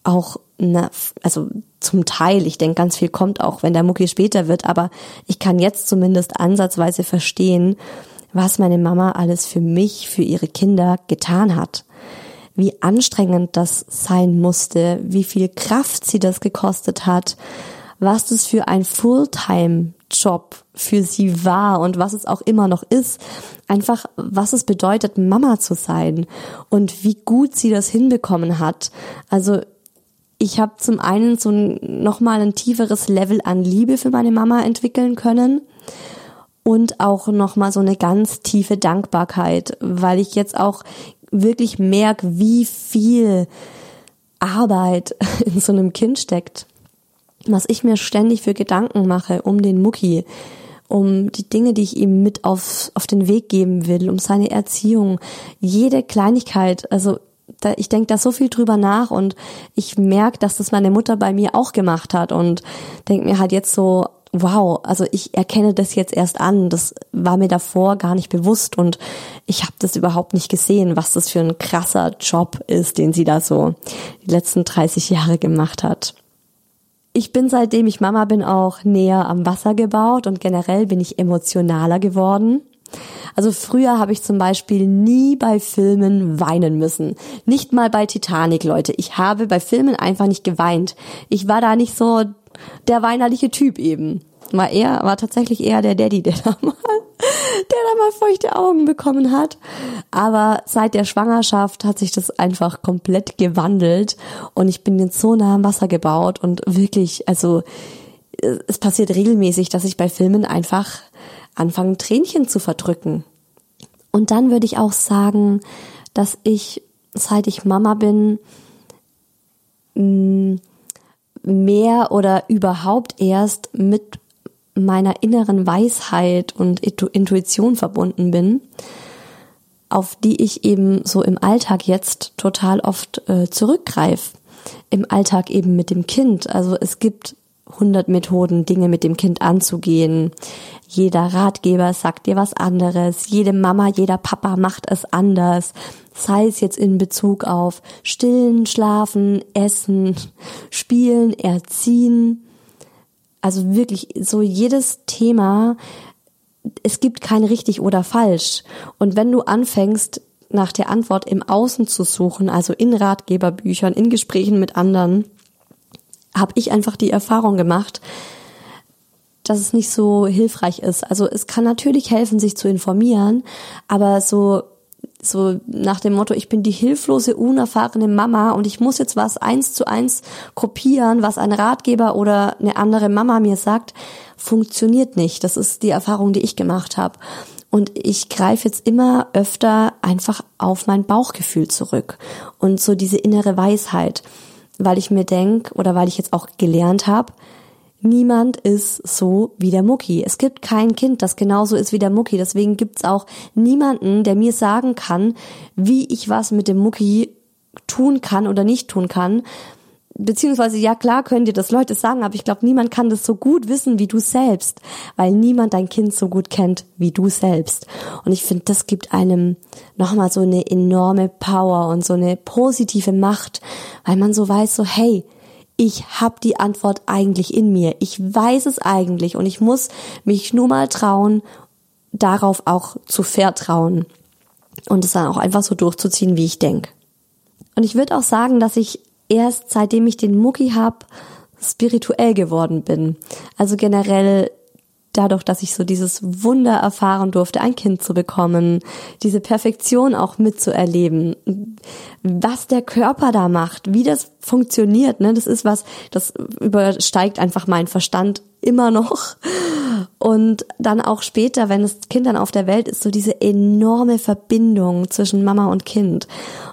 auch, na, also zum Teil, ich denke, ganz viel kommt auch, wenn der Mucki später wird, aber ich kann jetzt zumindest ansatzweise verstehen, was meine Mama alles für mich, für ihre Kinder getan hat. Wie anstrengend das sein musste, wie viel Kraft sie das gekostet hat, was das für ein Fulltime-Job für sie war und was es auch immer noch ist. Einfach, was es bedeutet, Mama zu sein und wie gut sie das hinbekommen hat. Also ich habe zum einen so ein, nochmal ein tieferes Level an Liebe für meine Mama entwickeln können und auch nochmal so eine ganz tiefe Dankbarkeit, weil ich jetzt auch wirklich merke, wie viel Arbeit in so einem Kind steckt. Was ich mir ständig für Gedanken mache um den Mucki, um die Dinge, die ich ihm mit auf, auf den Weg geben will, um seine Erziehung, jede Kleinigkeit, also da, ich denke da so viel drüber nach und ich merke, dass das meine Mutter bei mir auch gemacht hat und denke mir halt jetzt so, wow, also ich erkenne das jetzt erst an. Das war mir davor gar nicht bewusst und ich habe das überhaupt nicht gesehen, was das für ein krasser Job ist, den sie da so die letzten 30 Jahre gemacht hat. Ich bin seitdem ich Mama bin auch näher am Wasser gebaut und generell bin ich emotionaler geworden. Also früher habe ich zum Beispiel nie bei Filmen weinen müssen. Nicht mal bei Titanic, Leute. Ich habe bei Filmen einfach nicht geweint. Ich war da nicht so der weinerliche Typ eben. War er, war tatsächlich eher der Daddy, der da mal, der da mal feuchte Augen bekommen hat. Aber seit der Schwangerschaft hat sich das einfach komplett gewandelt und ich bin jetzt so nah am Wasser gebaut und wirklich, also, es passiert regelmäßig, dass ich bei Filmen einfach anfangen, Tränchen zu verdrücken. Und dann würde ich auch sagen, dass ich, seit ich Mama bin, mm, mehr oder überhaupt erst mit meiner inneren Weisheit und Intuition verbunden bin, auf die ich eben so im Alltag jetzt total oft äh, zurückgreife. Im Alltag eben mit dem Kind. Also es gibt 100 Methoden, Dinge mit dem Kind anzugehen. Jeder Ratgeber sagt dir was anderes. Jede Mama, jeder Papa macht es anders. Sei es jetzt in Bezug auf Stillen, Schlafen, Essen, Spielen, Erziehen. Also wirklich so jedes Thema. Es gibt kein richtig oder falsch. Und wenn du anfängst, nach der Antwort im Außen zu suchen, also in Ratgeberbüchern, in Gesprächen mit anderen, habe ich einfach die Erfahrung gemacht, dass es nicht so hilfreich ist. Also es kann natürlich helfen, sich zu informieren, aber so so nach dem Motto, ich bin die hilflose, unerfahrene Mama und ich muss jetzt was eins zu eins kopieren, was ein Ratgeber oder eine andere Mama mir sagt, funktioniert nicht. Das ist die Erfahrung, die ich gemacht habe. Und ich greife jetzt immer öfter einfach auf mein Bauchgefühl zurück und so diese innere Weisheit weil ich mir denk oder weil ich jetzt auch gelernt habe, niemand ist so wie der Mucki. Es gibt kein Kind, das genauso ist wie der Mucki. Deswegen gibt's auch niemanden, der mir sagen kann, wie ich was mit dem Mucki tun kann oder nicht tun kann, beziehungsweise ja klar können dir das Leute sagen, aber ich glaube, niemand kann das so gut wissen wie du selbst, weil niemand dein Kind so gut kennt wie du selbst. Und ich finde, das gibt einem nochmal so eine enorme Power und so eine positive Macht, weil man so weiß, so hey, ich habe die Antwort eigentlich in mir. Ich weiß es eigentlich und ich muss mich nur mal trauen, darauf auch zu vertrauen und es dann auch einfach so durchzuziehen, wie ich denke. Und ich würde auch sagen, dass ich erst seitdem ich den Mucki hab, spirituell geworden bin. Also generell dadurch, dass ich so dieses Wunder erfahren durfte, ein Kind zu bekommen, diese Perfektion auch mitzuerleben, was der Körper da macht, wie das funktioniert, ne, das ist was, das übersteigt einfach meinen Verstand immer noch. Und dann auch später, wenn das Kind dann auf der Welt ist, so diese enorme Verbindung zwischen Mama und Kind.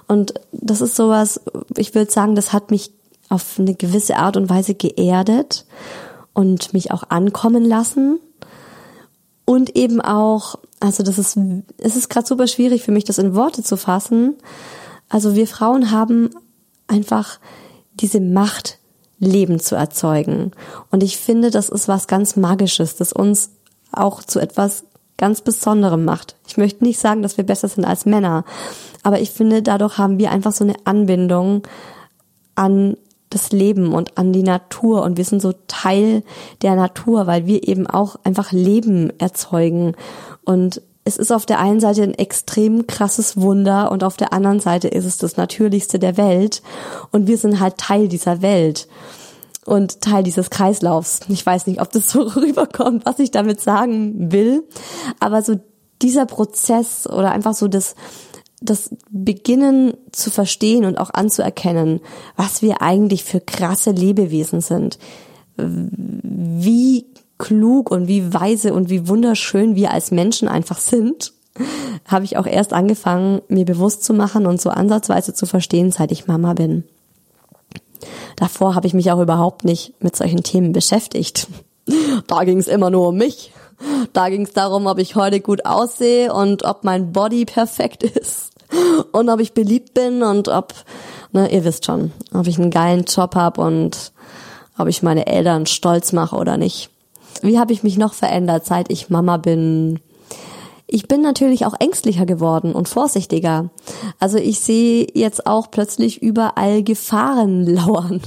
Und das ist sowas, ich würde sagen, das hat mich auf eine gewisse Art und Weise geerdet und mich auch ankommen lassen. Und eben auch, also das ist, es ist gerade super schwierig für mich, das in Worte zu fassen. Also wir Frauen haben einfach diese Macht, Leben zu erzeugen. Und ich finde, das ist was ganz Magisches, das uns auch zu etwas ganz Besonderem macht. Ich möchte nicht sagen, dass wir besser sind als Männer, aber ich finde, dadurch haben wir einfach so eine Anbindung an das Leben und an die Natur. Und wir sind so Teil der Natur, weil wir eben auch einfach Leben erzeugen. Und es ist auf der einen Seite ein extrem krasses Wunder und auf der anderen Seite ist es das Natürlichste der Welt. Und wir sind halt Teil dieser Welt und Teil dieses Kreislaufs. Ich weiß nicht, ob das so rüberkommt, was ich damit sagen will, aber so dieser Prozess oder einfach so das das Beginnen zu verstehen und auch anzuerkennen, was wir eigentlich für krasse Lebewesen sind. Wie klug und wie weise und wie wunderschön wir als Menschen einfach sind, habe ich auch erst angefangen, mir bewusst zu machen und so ansatzweise zu verstehen, seit ich Mama bin. Davor habe ich mich auch überhaupt nicht mit solchen Themen beschäftigt. Da ging es immer nur um mich. Da ging es darum, ob ich heute gut aussehe und ob mein Body perfekt ist und ob ich beliebt bin und ob, ne, ihr wisst schon, ob ich einen geilen Job hab und ob ich meine Eltern stolz mache oder nicht. Wie habe ich mich noch verändert, seit ich Mama bin? Ich bin natürlich auch ängstlicher geworden und vorsichtiger. Also ich sehe jetzt auch plötzlich überall Gefahren lauern.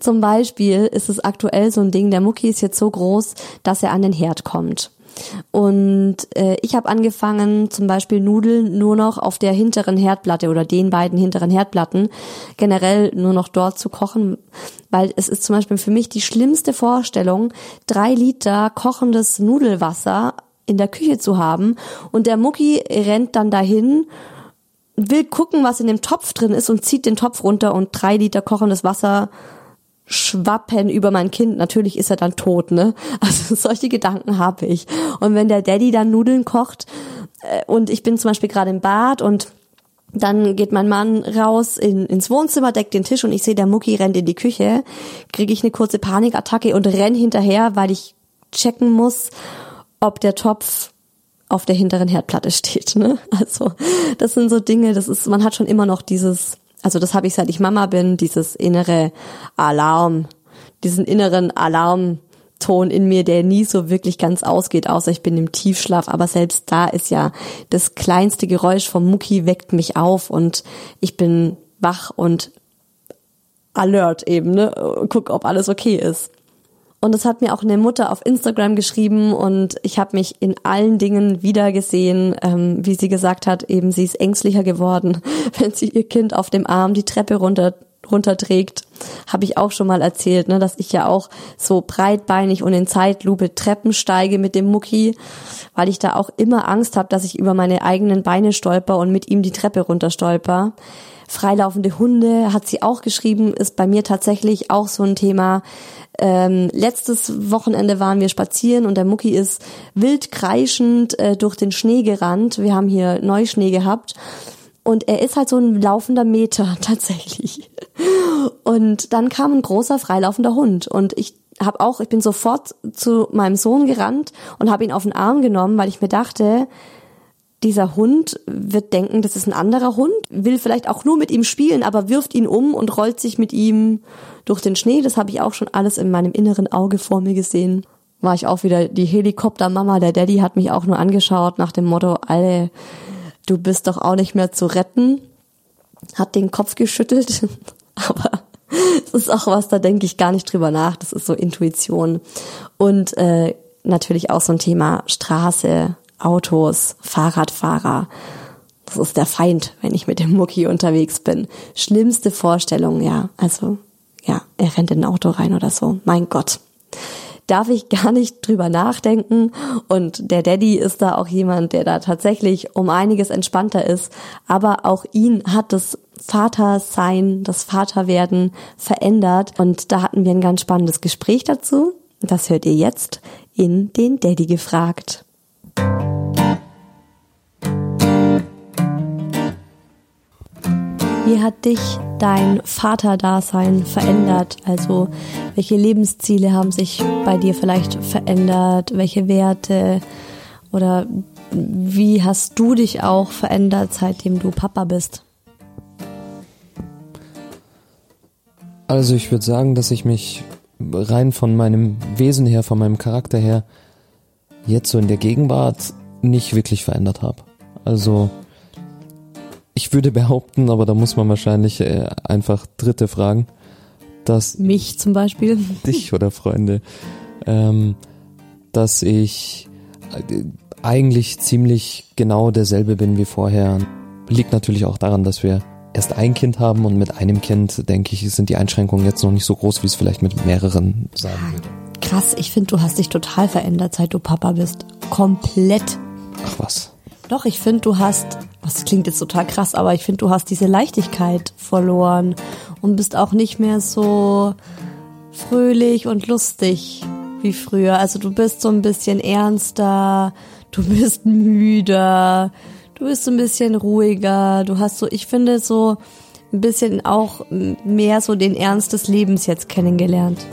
Zum Beispiel ist es aktuell so ein Ding, der Mucki ist jetzt so groß, dass er an den Herd kommt. Und äh, ich habe angefangen, zum Beispiel Nudeln nur noch auf der hinteren Herdplatte oder den beiden hinteren Herdplatten generell nur noch dort zu kochen, weil es ist zum Beispiel für mich die schlimmste Vorstellung, drei Liter kochendes Nudelwasser in der Küche zu haben und der Mucki rennt dann dahin will gucken, was in dem Topf drin ist und zieht den Topf runter und drei Liter kochendes Wasser schwappen über mein Kind. Natürlich ist er dann tot, ne? Also solche Gedanken habe ich. Und wenn der Daddy dann Nudeln kocht äh, und ich bin zum Beispiel gerade im Bad und dann geht mein Mann raus in, ins Wohnzimmer, deckt den Tisch und ich sehe, der Mucki rennt in die Küche, kriege ich eine kurze Panikattacke und renn hinterher, weil ich checken muss, ob der Topf auf der hinteren Herdplatte steht. Ne? Also das sind so Dinge, das ist, man hat schon immer noch dieses, also das habe ich seit ich Mama bin, dieses innere Alarm, diesen inneren Alarmton in mir, der nie so wirklich ganz ausgeht, außer ich bin im Tiefschlaf. Aber selbst da ist ja das kleinste Geräusch vom Mucki weckt mich auf und ich bin wach und alert eben, ne? Guck, ob alles okay ist. Und das hat mir auch eine Mutter auf Instagram geschrieben und ich habe mich in allen Dingen wiedergesehen, ähm, wie sie gesagt hat, eben sie ist ängstlicher geworden, wenn sie ihr Kind auf dem Arm die Treppe runter runterträgt, habe ich auch schon mal erzählt, ne, dass ich ja auch so breitbeinig und in Zeitlupe Treppen steige mit dem Mucki, weil ich da auch immer Angst habe, dass ich über meine eigenen Beine stolper und mit ihm die Treppe runterstolper. Freilaufende Hunde hat sie auch geschrieben, ist bei mir tatsächlich auch so ein Thema. Ähm, letztes Wochenende waren wir spazieren und der Mucki ist wild kreischend äh, durch den Schnee gerannt. Wir haben hier Neuschnee gehabt. Und er ist halt so ein laufender Meter tatsächlich. Und dann kam ein großer freilaufender Hund und ich habe auch, ich bin sofort zu meinem Sohn gerannt und habe ihn auf den Arm genommen, weil ich mir dachte, dieser Hund wird denken, das ist ein anderer Hund, will vielleicht auch nur mit ihm spielen, aber wirft ihn um und rollt sich mit ihm durch den Schnee. Das habe ich auch schon alles in meinem inneren Auge vor mir gesehen. War ich auch wieder die Helikoptermama. Der Daddy hat mich auch nur angeschaut nach dem Motto, alle, du bist doch auch nicht mehr zu retten. Hat den Kopf geschüttelt. aber es ist auch was, da denke ich gar nicht drüber nach. Das ist so Intuition. Und äh, natürlich auch so ein Thema Straße, Autos, Fahrradfahrer. Das ist der Feind, wenn ich mit dem Mucki unterwegs bin. Schlimmste Vorstellung, ja. Also ja, er rennt in ein Auto rein oder so. Mein Gott. Darf ich gar nicht drüber nachdenken. Und der Daddy ist da auch jemand, der da tatsächlich um einiges entspannter ist. Aber auch ihn hat das Vatersein, das Vaterwerden verändert. Und da hatten wir ein ganz spannendes Gespräch dazu. Das hört ihr jetzt in den Daddy gefragt. Wie hat dich dein Vaterdasein verändert? Also welche Lebensziele haben sich bei dir vielleicht verändert? Welche Werte? Oder wie hast du dich auch verändert, seitdem du Papa bist? Also ich würde sagen, dass ich mich rein von meinem Wesen her, von meinem Charakter her, jetzt so in der Gegenwart nicht wirklich verändert habe. Also ich würde behaupten, aber da muss man wahrscheinlich äh, einfach Dritte fragen, dass mich zum Beispiel, dich oder Freunde, ähm, dass ich äh, eigentlich ziemlich genau derselbe bin wie vorher. Liegt natürlich auch daran, dass wir erst ein Kind haben und mit einem Kind, denke ich, sind die Einschränkungen jetzt noch nicht so groß, wie es vielleicht mit mehreren sein würde. Krass, ich finde, du hast dich total verändert, seit du Papa bist. Komplett. Ach was. Doch, ich finde, du hast, das klingt jetzt total krass, aber ich finde, du hast diese Leichtigkeit verloren und bist auch nicht mehr so fröhlich und lustig wie früher. Also du bist so ein bisschen ernster, du bist müder, du bist so ein bisschen ruhiger, du hast so, ich finde so ein bisschen auch mehr so den Ernst des Lebens jetzt kennengelernt.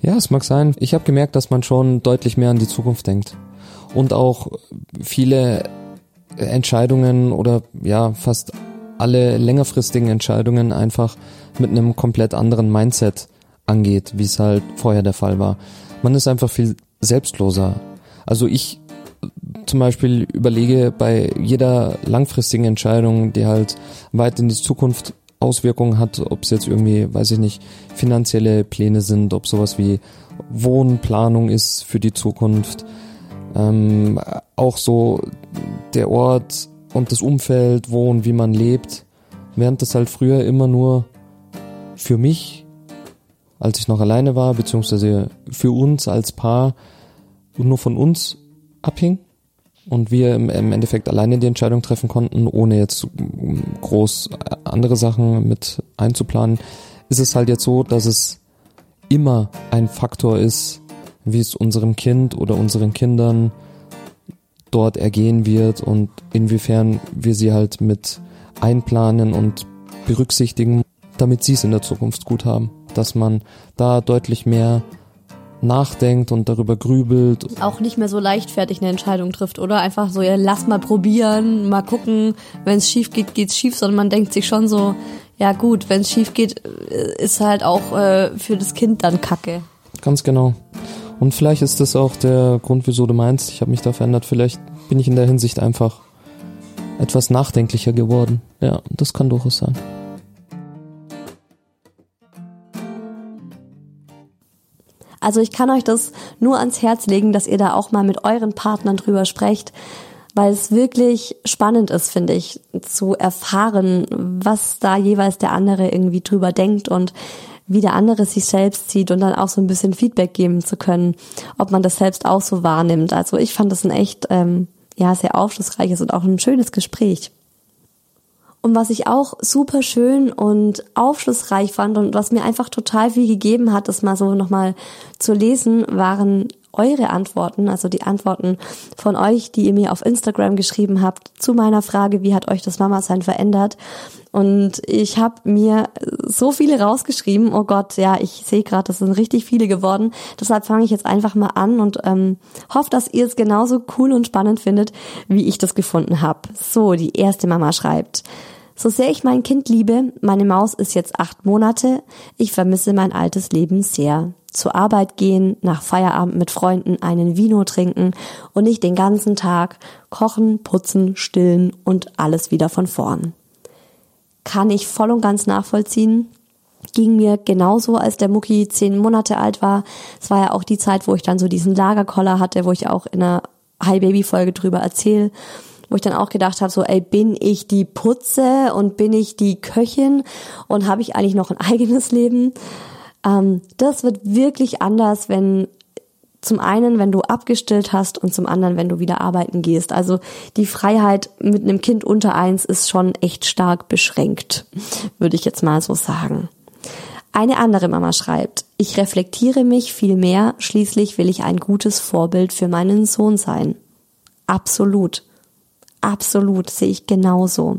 Ja, es mag sein. Ich habe gemerkt, dass man schon deutlich mehr an die Zukunft denkt und auch viele Entscheidungen oder ja fast alle längerfristigen Entscheidungen einfach mit einem komplett anderen Mindset angeht, wie es halt vorher der Fall war. Man ist einfach viel selbstloser. Also ich zum Beispiel überlege bei jeder langfristigen Entscheidung, die halt weit in die Zukunft Auswirkungen hat, ob es jetzt irgendwie, weiß ich nicht, finanzielle Pläne sind, ob sowas wie Wohnplanung ist für die Zukunft, ähm, auch so der Ort und das Umfeld, wo und wie man lebt, während das halt früher immer nur für mich, als ich noch alleine war, beziehungsweise für uns als Paar nur von uns abhing und wir im Endeffekt alleine die Entscheidung treffen konnten, ohne jetzt groß andere Sachen mit einzuplanen, ist es halt jetzt so, dass es immer ein Faktor ist, wie es unserem Kind oder unseren Kindern dort ergehen wird und inwiefern wir sie halt mit einplanen und berücksichtigen, damit sie es in der Zukunft gut haben. Dass man da deutlich mehr nachdenkt und darüber grübelt. Auch nicht mehr so leichtfertig eine Entscheidung trifft, oder? Einfach so, ja, lass mal probieren, mal gucken, wenn es schief geht, geht's schief, sondern man denkt sich schon so, ja gut, wenn es schief geht, äh, ist halt auch äh, für das Kind dann Kacke. Ganz genau. Und vielleicht ist das auch der Grund, wieso du meinst, ich habe mich da verändert. Vielleicht bin ich in der Hinsicht einfach etwas nachdenklicher geworden. Ja, das kann durchaus sein. Also ich kann euch das nur ans Herz legen, dass ihr da auch mal mit euren Partnern drüber sprecht, weil es wirklich spannend ist, finde ich, zu erfahren, was da jeweils der andere irgendwie drüber denkt und wie der andere sich selbst sieht und dann auch so ein bisschen Feedback geben zu können, ob man das selbst auch so wahrnimmt. Also ich fand das ein echt ähm, ja sehr aufschlussreiches und auch ein schönes Gespräch. Und was ich auch super schön und aufschlussreich fand und was mir einfach total viel gegeben hat, das mal so nochmal zu lesen, waren eure Antworten, also die Antworten von euch, die ihr mir auf Instagram geschrieben habt zu meiner Frage, wie hat euch das Mama-Sein verändert? Und ich habe mir so viele rausgeschrieben. Oh Gott, ja, ich sehe gerade, das sind richtig viele geworden. Deshalb fange ich jetzt einfach mal an und ähm, hoffe, dass ihr es genauso cool und spannend findet, wie ich das gefunden habe. So, die erste Mama schreibt. So sehr ich mein Kind liebe, meine Maus ist jetzt acht Monate, ich vermisse mein altes Leben sehr zur Arbeit gehen, nach Feierabend mit Freunden einen Vino trinken und nicht den ganzen Tag kochen, putzen, stillen und alles wieder von vorn. Kann ich voll und ganz nachvollziehen. Ging mir genauso, als der Mucki zehn Monate alt war. Es war ja auch die Zeit, wo ich dann so diesen Lagerkoller hatte, wo ich auch in einer Hi Baby Folge drüber erzähle wo ich dann auch gedacht habe, so, ey, bin ich die Putze und bin ich die Köchin und habe ich eigentlich noch ein eigenes Leben? Ähm, das wird wirklich anders, wenn zum einen, wenn du abgestillt hast und zum anderen, wenn du wieder arbeiten gehst. Also die Freiheit mit einem Kind unter eins ist schon echt stark beschränkt, würde ich jetzt mal so sagen. Eine andere Mama schreibt, ich reflektiere mich viel mehr, schließlich will ich ein gutes Vorbild für meinen Sohn sein. Absolut. Absolut, sehe ich genauso.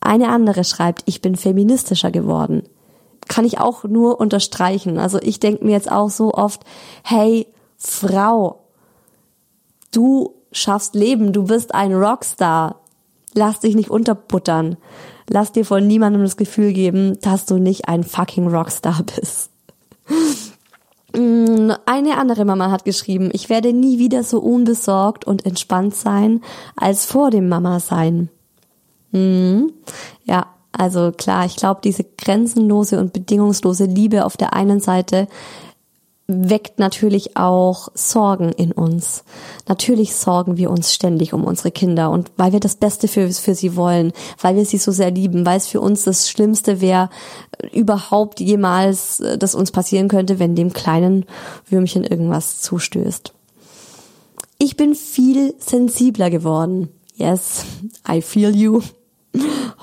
Eine andere schreibt, ich bin feministischer geworden kann ich auch nur unterstreichen. Also ich denke mir jetzt auch so oft, hey, Frau, du schaffst Leben, du bist ein Rockstar. Lass dich nicht unterbuttern. Lass dir von niemandem das Gefühl geben, dass du nicht ein fucking Rockstar bist. Eine andere Mama hat geschrieben, ich werde nie wieder so unbesorgt und entspannt sein als vor dem Mama sein. Mhm. Ja, also klar, ich glaube, diese grenzenlose und bedingungslose Liebe auf der einen Seite weckt natürlich auch Sorgen in uns. Natürlich sorgen wir uns ständig um unsere Kinder und weil wir das Beste für, für sie wollen, weil wir sie so sehr lieben, weil es für uns das Schlimmste wäre, überhaupt jemals, äh, das uns passieren könnte, wenn dem kleinen Würmchen irgendwas zustößt. Ich bin viel sensibler geworden. Yes, I feel you.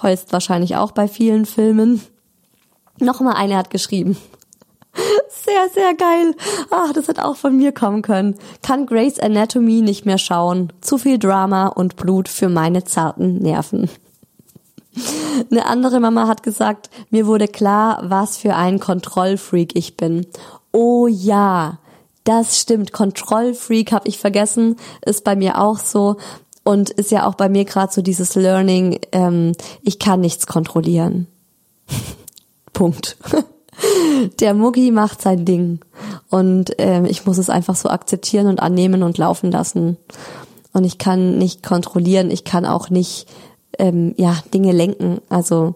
Heust wahrscheinlich auch bei vielen Filmen. Nochmal eine hat geschrieben. Sehr, sehr geil. Ach, das hätte auch von mir kommen können. Kann Grace Anatomy nicht mehr schauen. Zu viel Drama und Blut für meine zarten Nerven. Eine andere Mama hat gesagt, mir wurde klar, was für ein Kontrollfreak ich bin. Oh ja, das stimmt. Kontrollfreak habe ich vergessen, ist bei mir auch so. Und ist ja auch bei mir gerade so dieses Learning, ähm, ich kann nichts kontrollieren. Punkt. Der Muggi macht sein Ding. Und ähm, ich muss es einfach so akzeptieren und annehmen und laufen lassen. Und ich kann nicht kontrollieren, ich kann auch nicht ähm, ja Dinge lenken. Also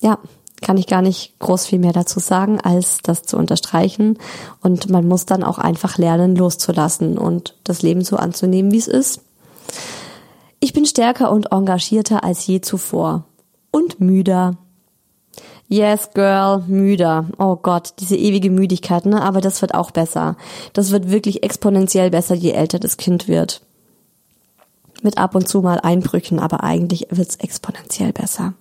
ja, kann ich gar nicht groß viel mehr dazu sagen, als das zu unterstreichen. Und man muss dann auch einfach lernen, loszulassen und das Leben so anzunehmen, wie es ist. Ich bin stärker und engagierter als je zuvor. Und müder. Yes, girl, müder. Oh Gott, diese ewige Müdigkeit, ne? Aber das wird auch besser. Das wird wirklich exponentiell besser, je älter das Kind wird. Mit ab und zu mal Einbrüchen, aber eigentlich wird's exponentiell besser.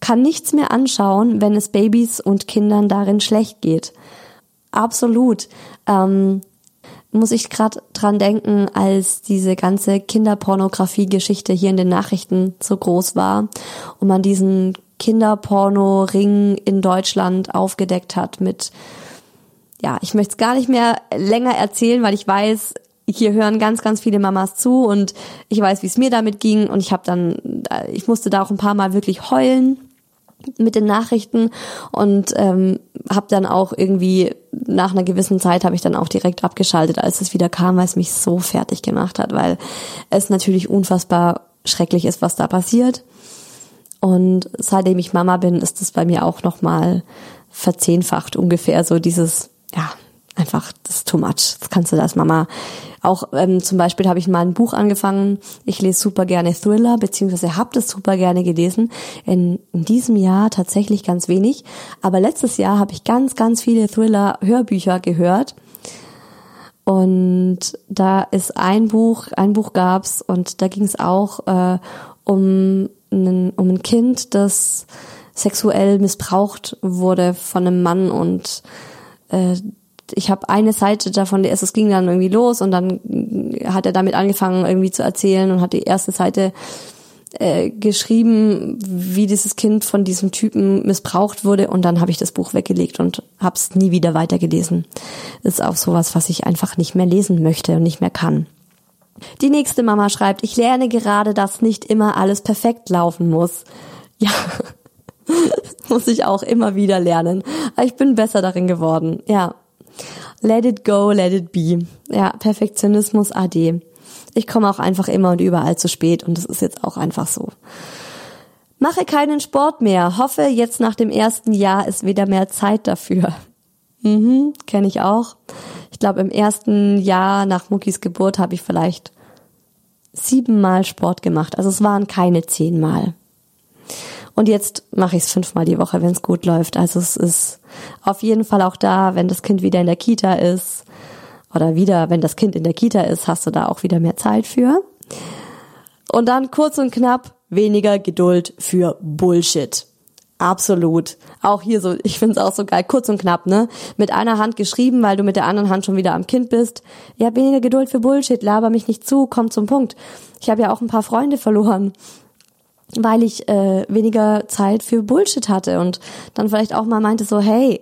Kann nichts mehr anschauen, wenn es Babys und Kindern darin schlecht geht. Absolut. Ähm, muss ich gerade dran denken, als diese ganze Kinderpornografie-Geschichte hier in den Nachrichten so groß war und man diesen Kinderporno-Ring in Deutschland aufgedeckt hat mit, ja, ich möchte es gar nicht mehr länger erzählen, weil ich weiß, hier hören ganz, ganz viele Mamas zu und ich weiß, wie es mir damit ging und ich habe dann, ich musste da auch ein paar Mal wirklich heulen mit den Nachrichten und ähm, habe dann auch irgendwie nach einer gewissen Zeit habe ich dann auch direkt abgeschaltet, als es wieder kam, weil es mich so fertig gemacht hat, weil es natürlich unfassbar schrecklich ist, was da passiert. Und seitdem ich Mama bin, ist es bei mir auch noch mal verzehnfacht ungefähr so dieses ja einfach das ist too much. Das kannst du als Mama auch ähm, zum Beispiel habe ich mal ein Buch angefangen. Ich lese super gerne Thriller, beziehungsweise habe das super gerne gelesen. In, in diesem Jahr tatsächlich ganz wenig. Aber letztes Jahr habe ich ganz, ganz viele Thriller-Hörbücher gehört. Und da ist ein Buch, ein Buch gab's und da ging es auch äh, um, einen, um ein Kind, das sexuell missbraucht wurde von einem Mann und äh, ich habe eine Seite davon, es ging dann irgendwie los und dann hat er damit angefangen irgendwie zu erzählen und hat die erste Seite äh, geschrieben, wie dieses Kind von diesem Typen missbraucht wurde und dann habe ich das Buch weggelegt und habe es nie wieder weitergelesen. Ist auch sowas, was ich einfach nicht mehr lesen möchte und nicht mehr kann. Die nächste Mama schreibt, ich lerne gerade, dass nicht immer alles perfekt laufen muss. Ja, muss ich auch immer wieder lernen. Ich bin besser darin geworden. Ja, Let it go, let it be. Ja, Perfektionismus AD. Ich komme auch einfach immer und überall zu spät und das ist jetzt auch einfach so. Mache keinen Sport mehr. Hoffe, jetzt nach dem ersten Jahr ist wieder mehr Zeit dafür. Mhm, kenne ich auch. Ich glaube, im ersten Jahr nach Muckis Geburt habe ich vielleicht siebenmal Sport gemacht. Also es waren keine zehnmal. Und jetzt mache ich es fünfmal die Woche, wenn es gut läuft. Also es ist auf jeden Fall auch da, wenn das Kind wieder in der Kita ist oder wieder, wenn das Kind in der Kita ist, hast du da auch wieder mehr Zeit für. Und dann kurz und knapp weniger Geduld für Bullshit. Absolut. Auch hier so, ich finde es auch so geil, kurz und knapp, ne? Mit einer Hand geschrieben, weil du mit der anderen Hand schon wieder am Kind bist. Ja, weniger Geduld für Bullshit, laber mich nicht zu, komm zum Punkt. Ich habe ja auch ein paar Freunde verloren weil ich äh, weniger Zeit für Bullshit hatte und dann vielleicht auch mal meinte so, hey,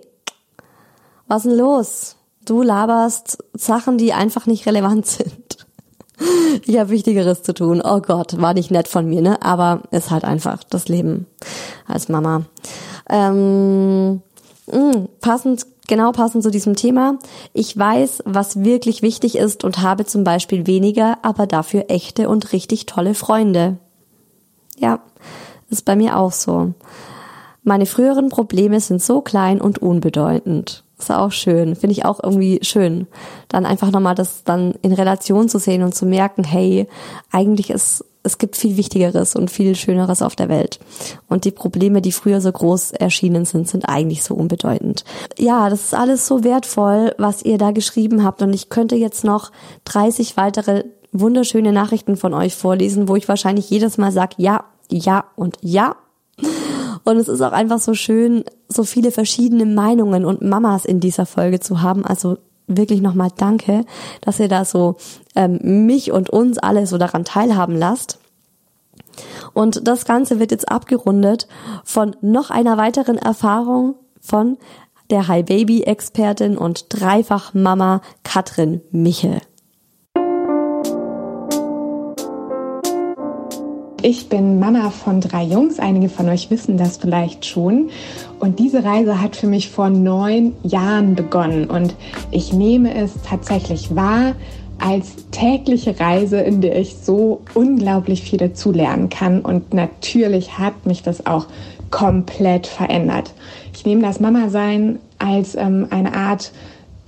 was denn los? Du laberst Sachen, die einfach nicht relevant sind. Ich habe Wichtigeres zu tun. Oh Gott, war nicht nett von mir, ne? Aber ist halt einfach das Leben als Mama. Ähm, mh, mm, passend, genau passend zu diesem Thema. Ich weiß, was wirklich wichtig ist und habe zum Beispiel weniger, aber dafür echte und richtig tolle Freunde. Ja, ist bei mir auch so. Meine früheren Probleme sind so klein und unbedeutend. Ist auch schön, finde ich auch irgendwie schön. Dann einfach nochmal das dann in Relation zu sehen und zu merken, hey, eigentlich ist es gibt viel Wichtigeres und viel Schöneres auf der Welt. Und die Probleme, die früher so groß erschienen sind, sind eigentlich so unbedeutend. Ja, das ist alles so wertvoll, was ihr da geschrieben habt. Und ich könnte jetzt noch 30 weitere wunderschöne Nachrichten von euch vorlesen, wo ich wahrscheinlich jedes Mal sage, ja, ja und ja. Und es ist auch einfach so schön, so viele verschiedene Meinungen und Mamas in dieser Folge zu haben. Also wirklich nochmal danke, dass ihr da so ähm, mich und uns alle so daran teilhaben lasst. Und das Ganze wird jetzt abgerundet von noch einer weiteren Erfahrung von der Hi Baby Expertin und Dreifach Mama Katrin Michel. Ich bin Mama von drei Jungs. Einige von euch wissen das vielleicht schon. Und diese Reise hat für mich vor neun Jahren begonnen. Und ich nehme es tatsächlich wahr, als tägliche Reise, in der ich so unglaublich viel dazulernen kann. Und natürlich hat mich das auch komplett verändert. Ich nehme das Mama-Sein als ähm, eine Art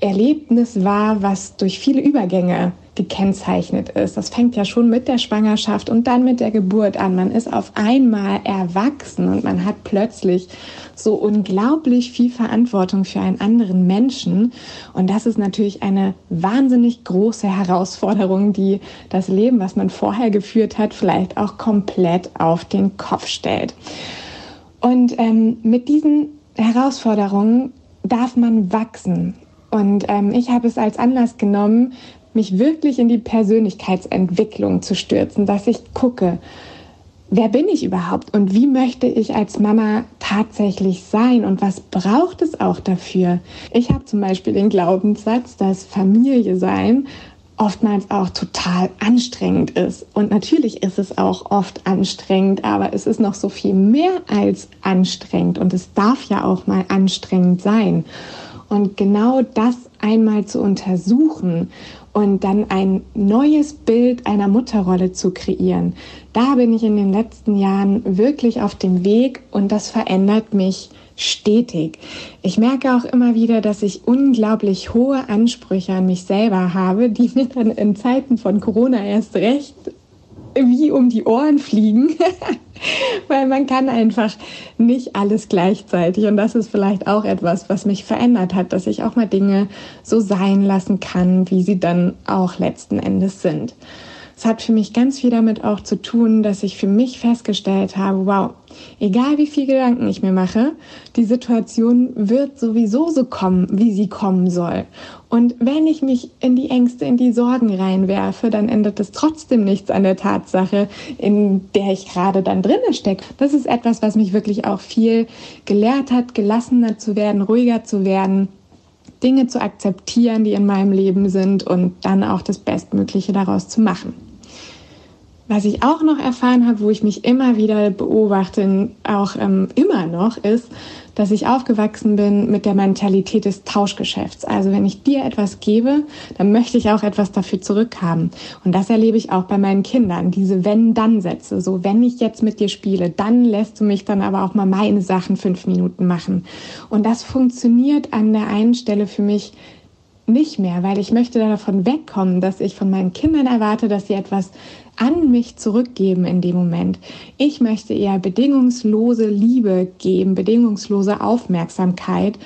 Erlebnis wahr, was durch viele Übergänge gekennzeichnet ist. Das fängt ja schon mit der Schwangerschaft und dann mit der Geburt an. Man ist auf einmal erwachsen und man hat plötzlich so unglaublich viel Verantwortung für einen anderen Menschen. Und das ist natürlich eine wahnsinnig große Herausforderung, die das Leben, was man vorher geführt hat, vielleicht auch komplett auf den Kopf stellt. Und ähm, mit diesen Herausforderungen darf man wachsen. Und ähm, ich habe es als Anlass genommen, mich wirklich in die Persönlichkeitsentwicklung zu stürzen, dass ich gucke, wer bin ich überhaupt und wie möchte ich als Mama tatsächlich sein und was braucht es auch dafür? Ich habe zum Beispiel den Glaubenssatz, dass Familie sein oftmals auch total anstrengend ist. Und natürlich ist es auch oft anstrengend, aber es ist noch so viel mehr als anstrengend und es darf ja auch mal anstrengend sein. Und genau das einmal zu untersuchen und dann ein neues Bild einer Mutterrolle zu kreieren. Da bin ich in den letzten Jahren wirklich auf dem Weg und das verändert mich stetig. Ich merke auch immer wieder, dass ich unglaublich hohe Ansprüche an mich selber habe, die mir dann in Zeiten von Corona erst recht wie um die Ohren fliegen, weil man kann einfach nicht alles gleichzeitig. Und das ist vielleicht auch etwas, was mich verändert hat, dass ich auch mal Dinge so sein lassen kann, wie sie dann auch letzten Endes sind. Es hat für mich ganz viel damit auch zu tun, dass ich für mich festgestellt habe, wow, egal wie viel Gedanken ich mir mache, die Situation wird sowieso so kommen, wie sie kommen soll. Und wenn ich mich in die Ängste, in die Sorgen reinwerfe, dann ändert es trotzdem nichts an der Tatsache, in der ich gerade dann drinnen stecke. Das ist etwas, was mich wirklich auch viel gelehrt hat, gelassener zu werden, ruhiger zu werden Dinge zu akzeptieren, die in meinem Leben sind und dann auch das Bestmögliche daraus zu machen. Was ich auch noch erfahren habe, wo ich mich immer wieder beobachte, auch ähm, immer noch, ist, dass ich aufgewachsen bin mit der Mentalität des Tauschgeschäfts. Also wenn ich dir etwas gebe, dann möchte ich auch etwas dafür zurückhaben. Und das erlebe ich auch bei meinen Kindern, diese Wenn-Dann-Sätze. So, wenn ich jetzt mit dir spiele, dann lässt du mich dann aber auch mal meine Sachen fünf Minuten machen. Und das funktioniert an der einen Stelle für mich nicht mehr, weil ich möchte davon wegkommen, dass ich von meinen Kindern erwarte, dass sie etwas an mich zurückgeben in dem Moment. Ich möchte eher bedingungslose Liebe geben, bedingungslose Aufmerksamkeit.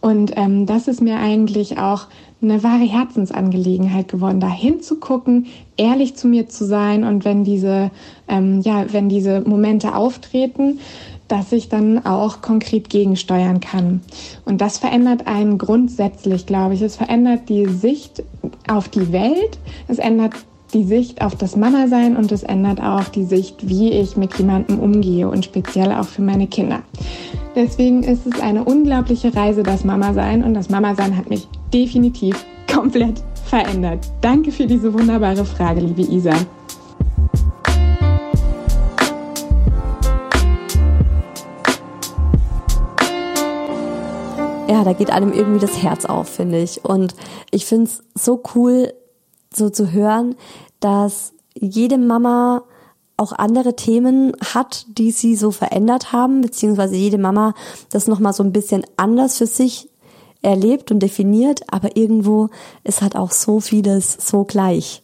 Und ähm, das ist mir eigentlich auch eine wahre Herzensangelegenheit geworden, da hinzugucken, ehrlich zu mir zu sein und wenn diese, ähm, ja, wenn diese Momente auftreten, dass ich dann auch konkret gegensteuern kann. Und das verändert einen grundsätzlich, glaube ich. Es verändert die Sicht auf die Welt, es ändert die Sicht auf das Mama-Sein und es ändert auch die Sicht, wie ich mit jemandem umgehe und speziell auch für meine Kinder. Deswegen ist es eine unglaubliche Reise, das Mama-Sein und das Mama-Sein hat mich definitiv komplett verändert. Danke für diese wunderbare Frage, liebe Isa. Ja, da geht einem irgendwie das Herz auf, finde ich. Und ich finde es so cool, so zu hören, dass jede Mama auch andere Themen hat, die sie so verändert haben, beziehungsweise jede Mama das nochmal so ein bisschen anders für sich erlebt und definiert, aber irgendwo ist halt auch so vieles so gleich.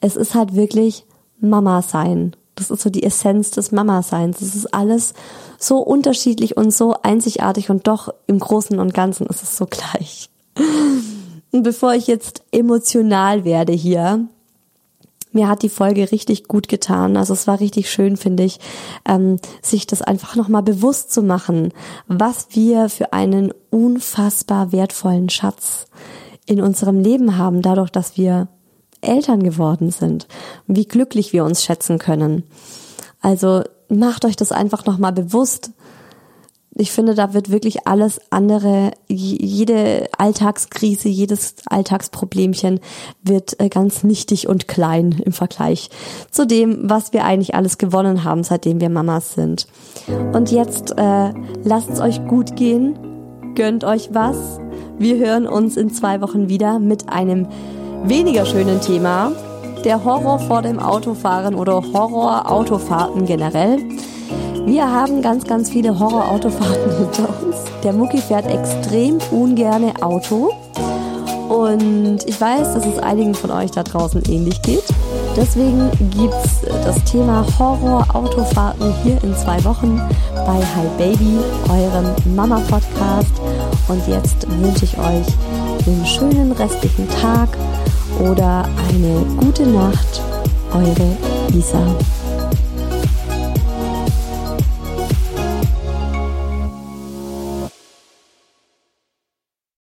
Es ist halt wirklich Mama sein. Das ist so die Essenz des Mama-Seins. Das ist alles so unterschiedlich und so einzigartig und doch im Großen und Ganzen ist es so gleich. Und bevor ich jetzt emotional werde hier, mir hat die Folge richtig gut getan. Also es war richtig schön, finde ich, ähm, sich das einfach nochmal bewusst zu machen, was wir für einen unfassbar wertvollen Schatz in unserem Leben haben, dadurch, dass wir Eltern geworden sind, wie glücklich wir uns schätzen können. Also macht euch das einfach nochmal bewusst, ich finde, da wird wirklich alles andere, jede Alltagskrise, jedes Alltagsproblemchen wird äh, ganz nichtig und klein im Vergleich zu dem, was wir eigentlich alles gewonnen haben, seitdem wir Mamas sind. Und jetzt äh, lasst es euch gut gehen, gönnt euch was. Wir hören uns in zwei Wochen wieder mit einem weniger schönen Thema, der Horror vor dem Autofahren oder Horror-Autofahrten generell. Wir haben ganz, ganz viele Horror-Autofahrten hinter uns. Der Mucki fährt extrem ungerne Auto. Und ich weiß, dass es einigen von euch da draußen ähnlich geht. Deswegen gibt's das Thema Horror-Autofahrten hier in zwei Wochen bei Hi Baby, eurem Mama-Podcast. Und jetzt wünsche ich euch einen schönen restlichen Tag oder eine gute Nacht. Eure Isa.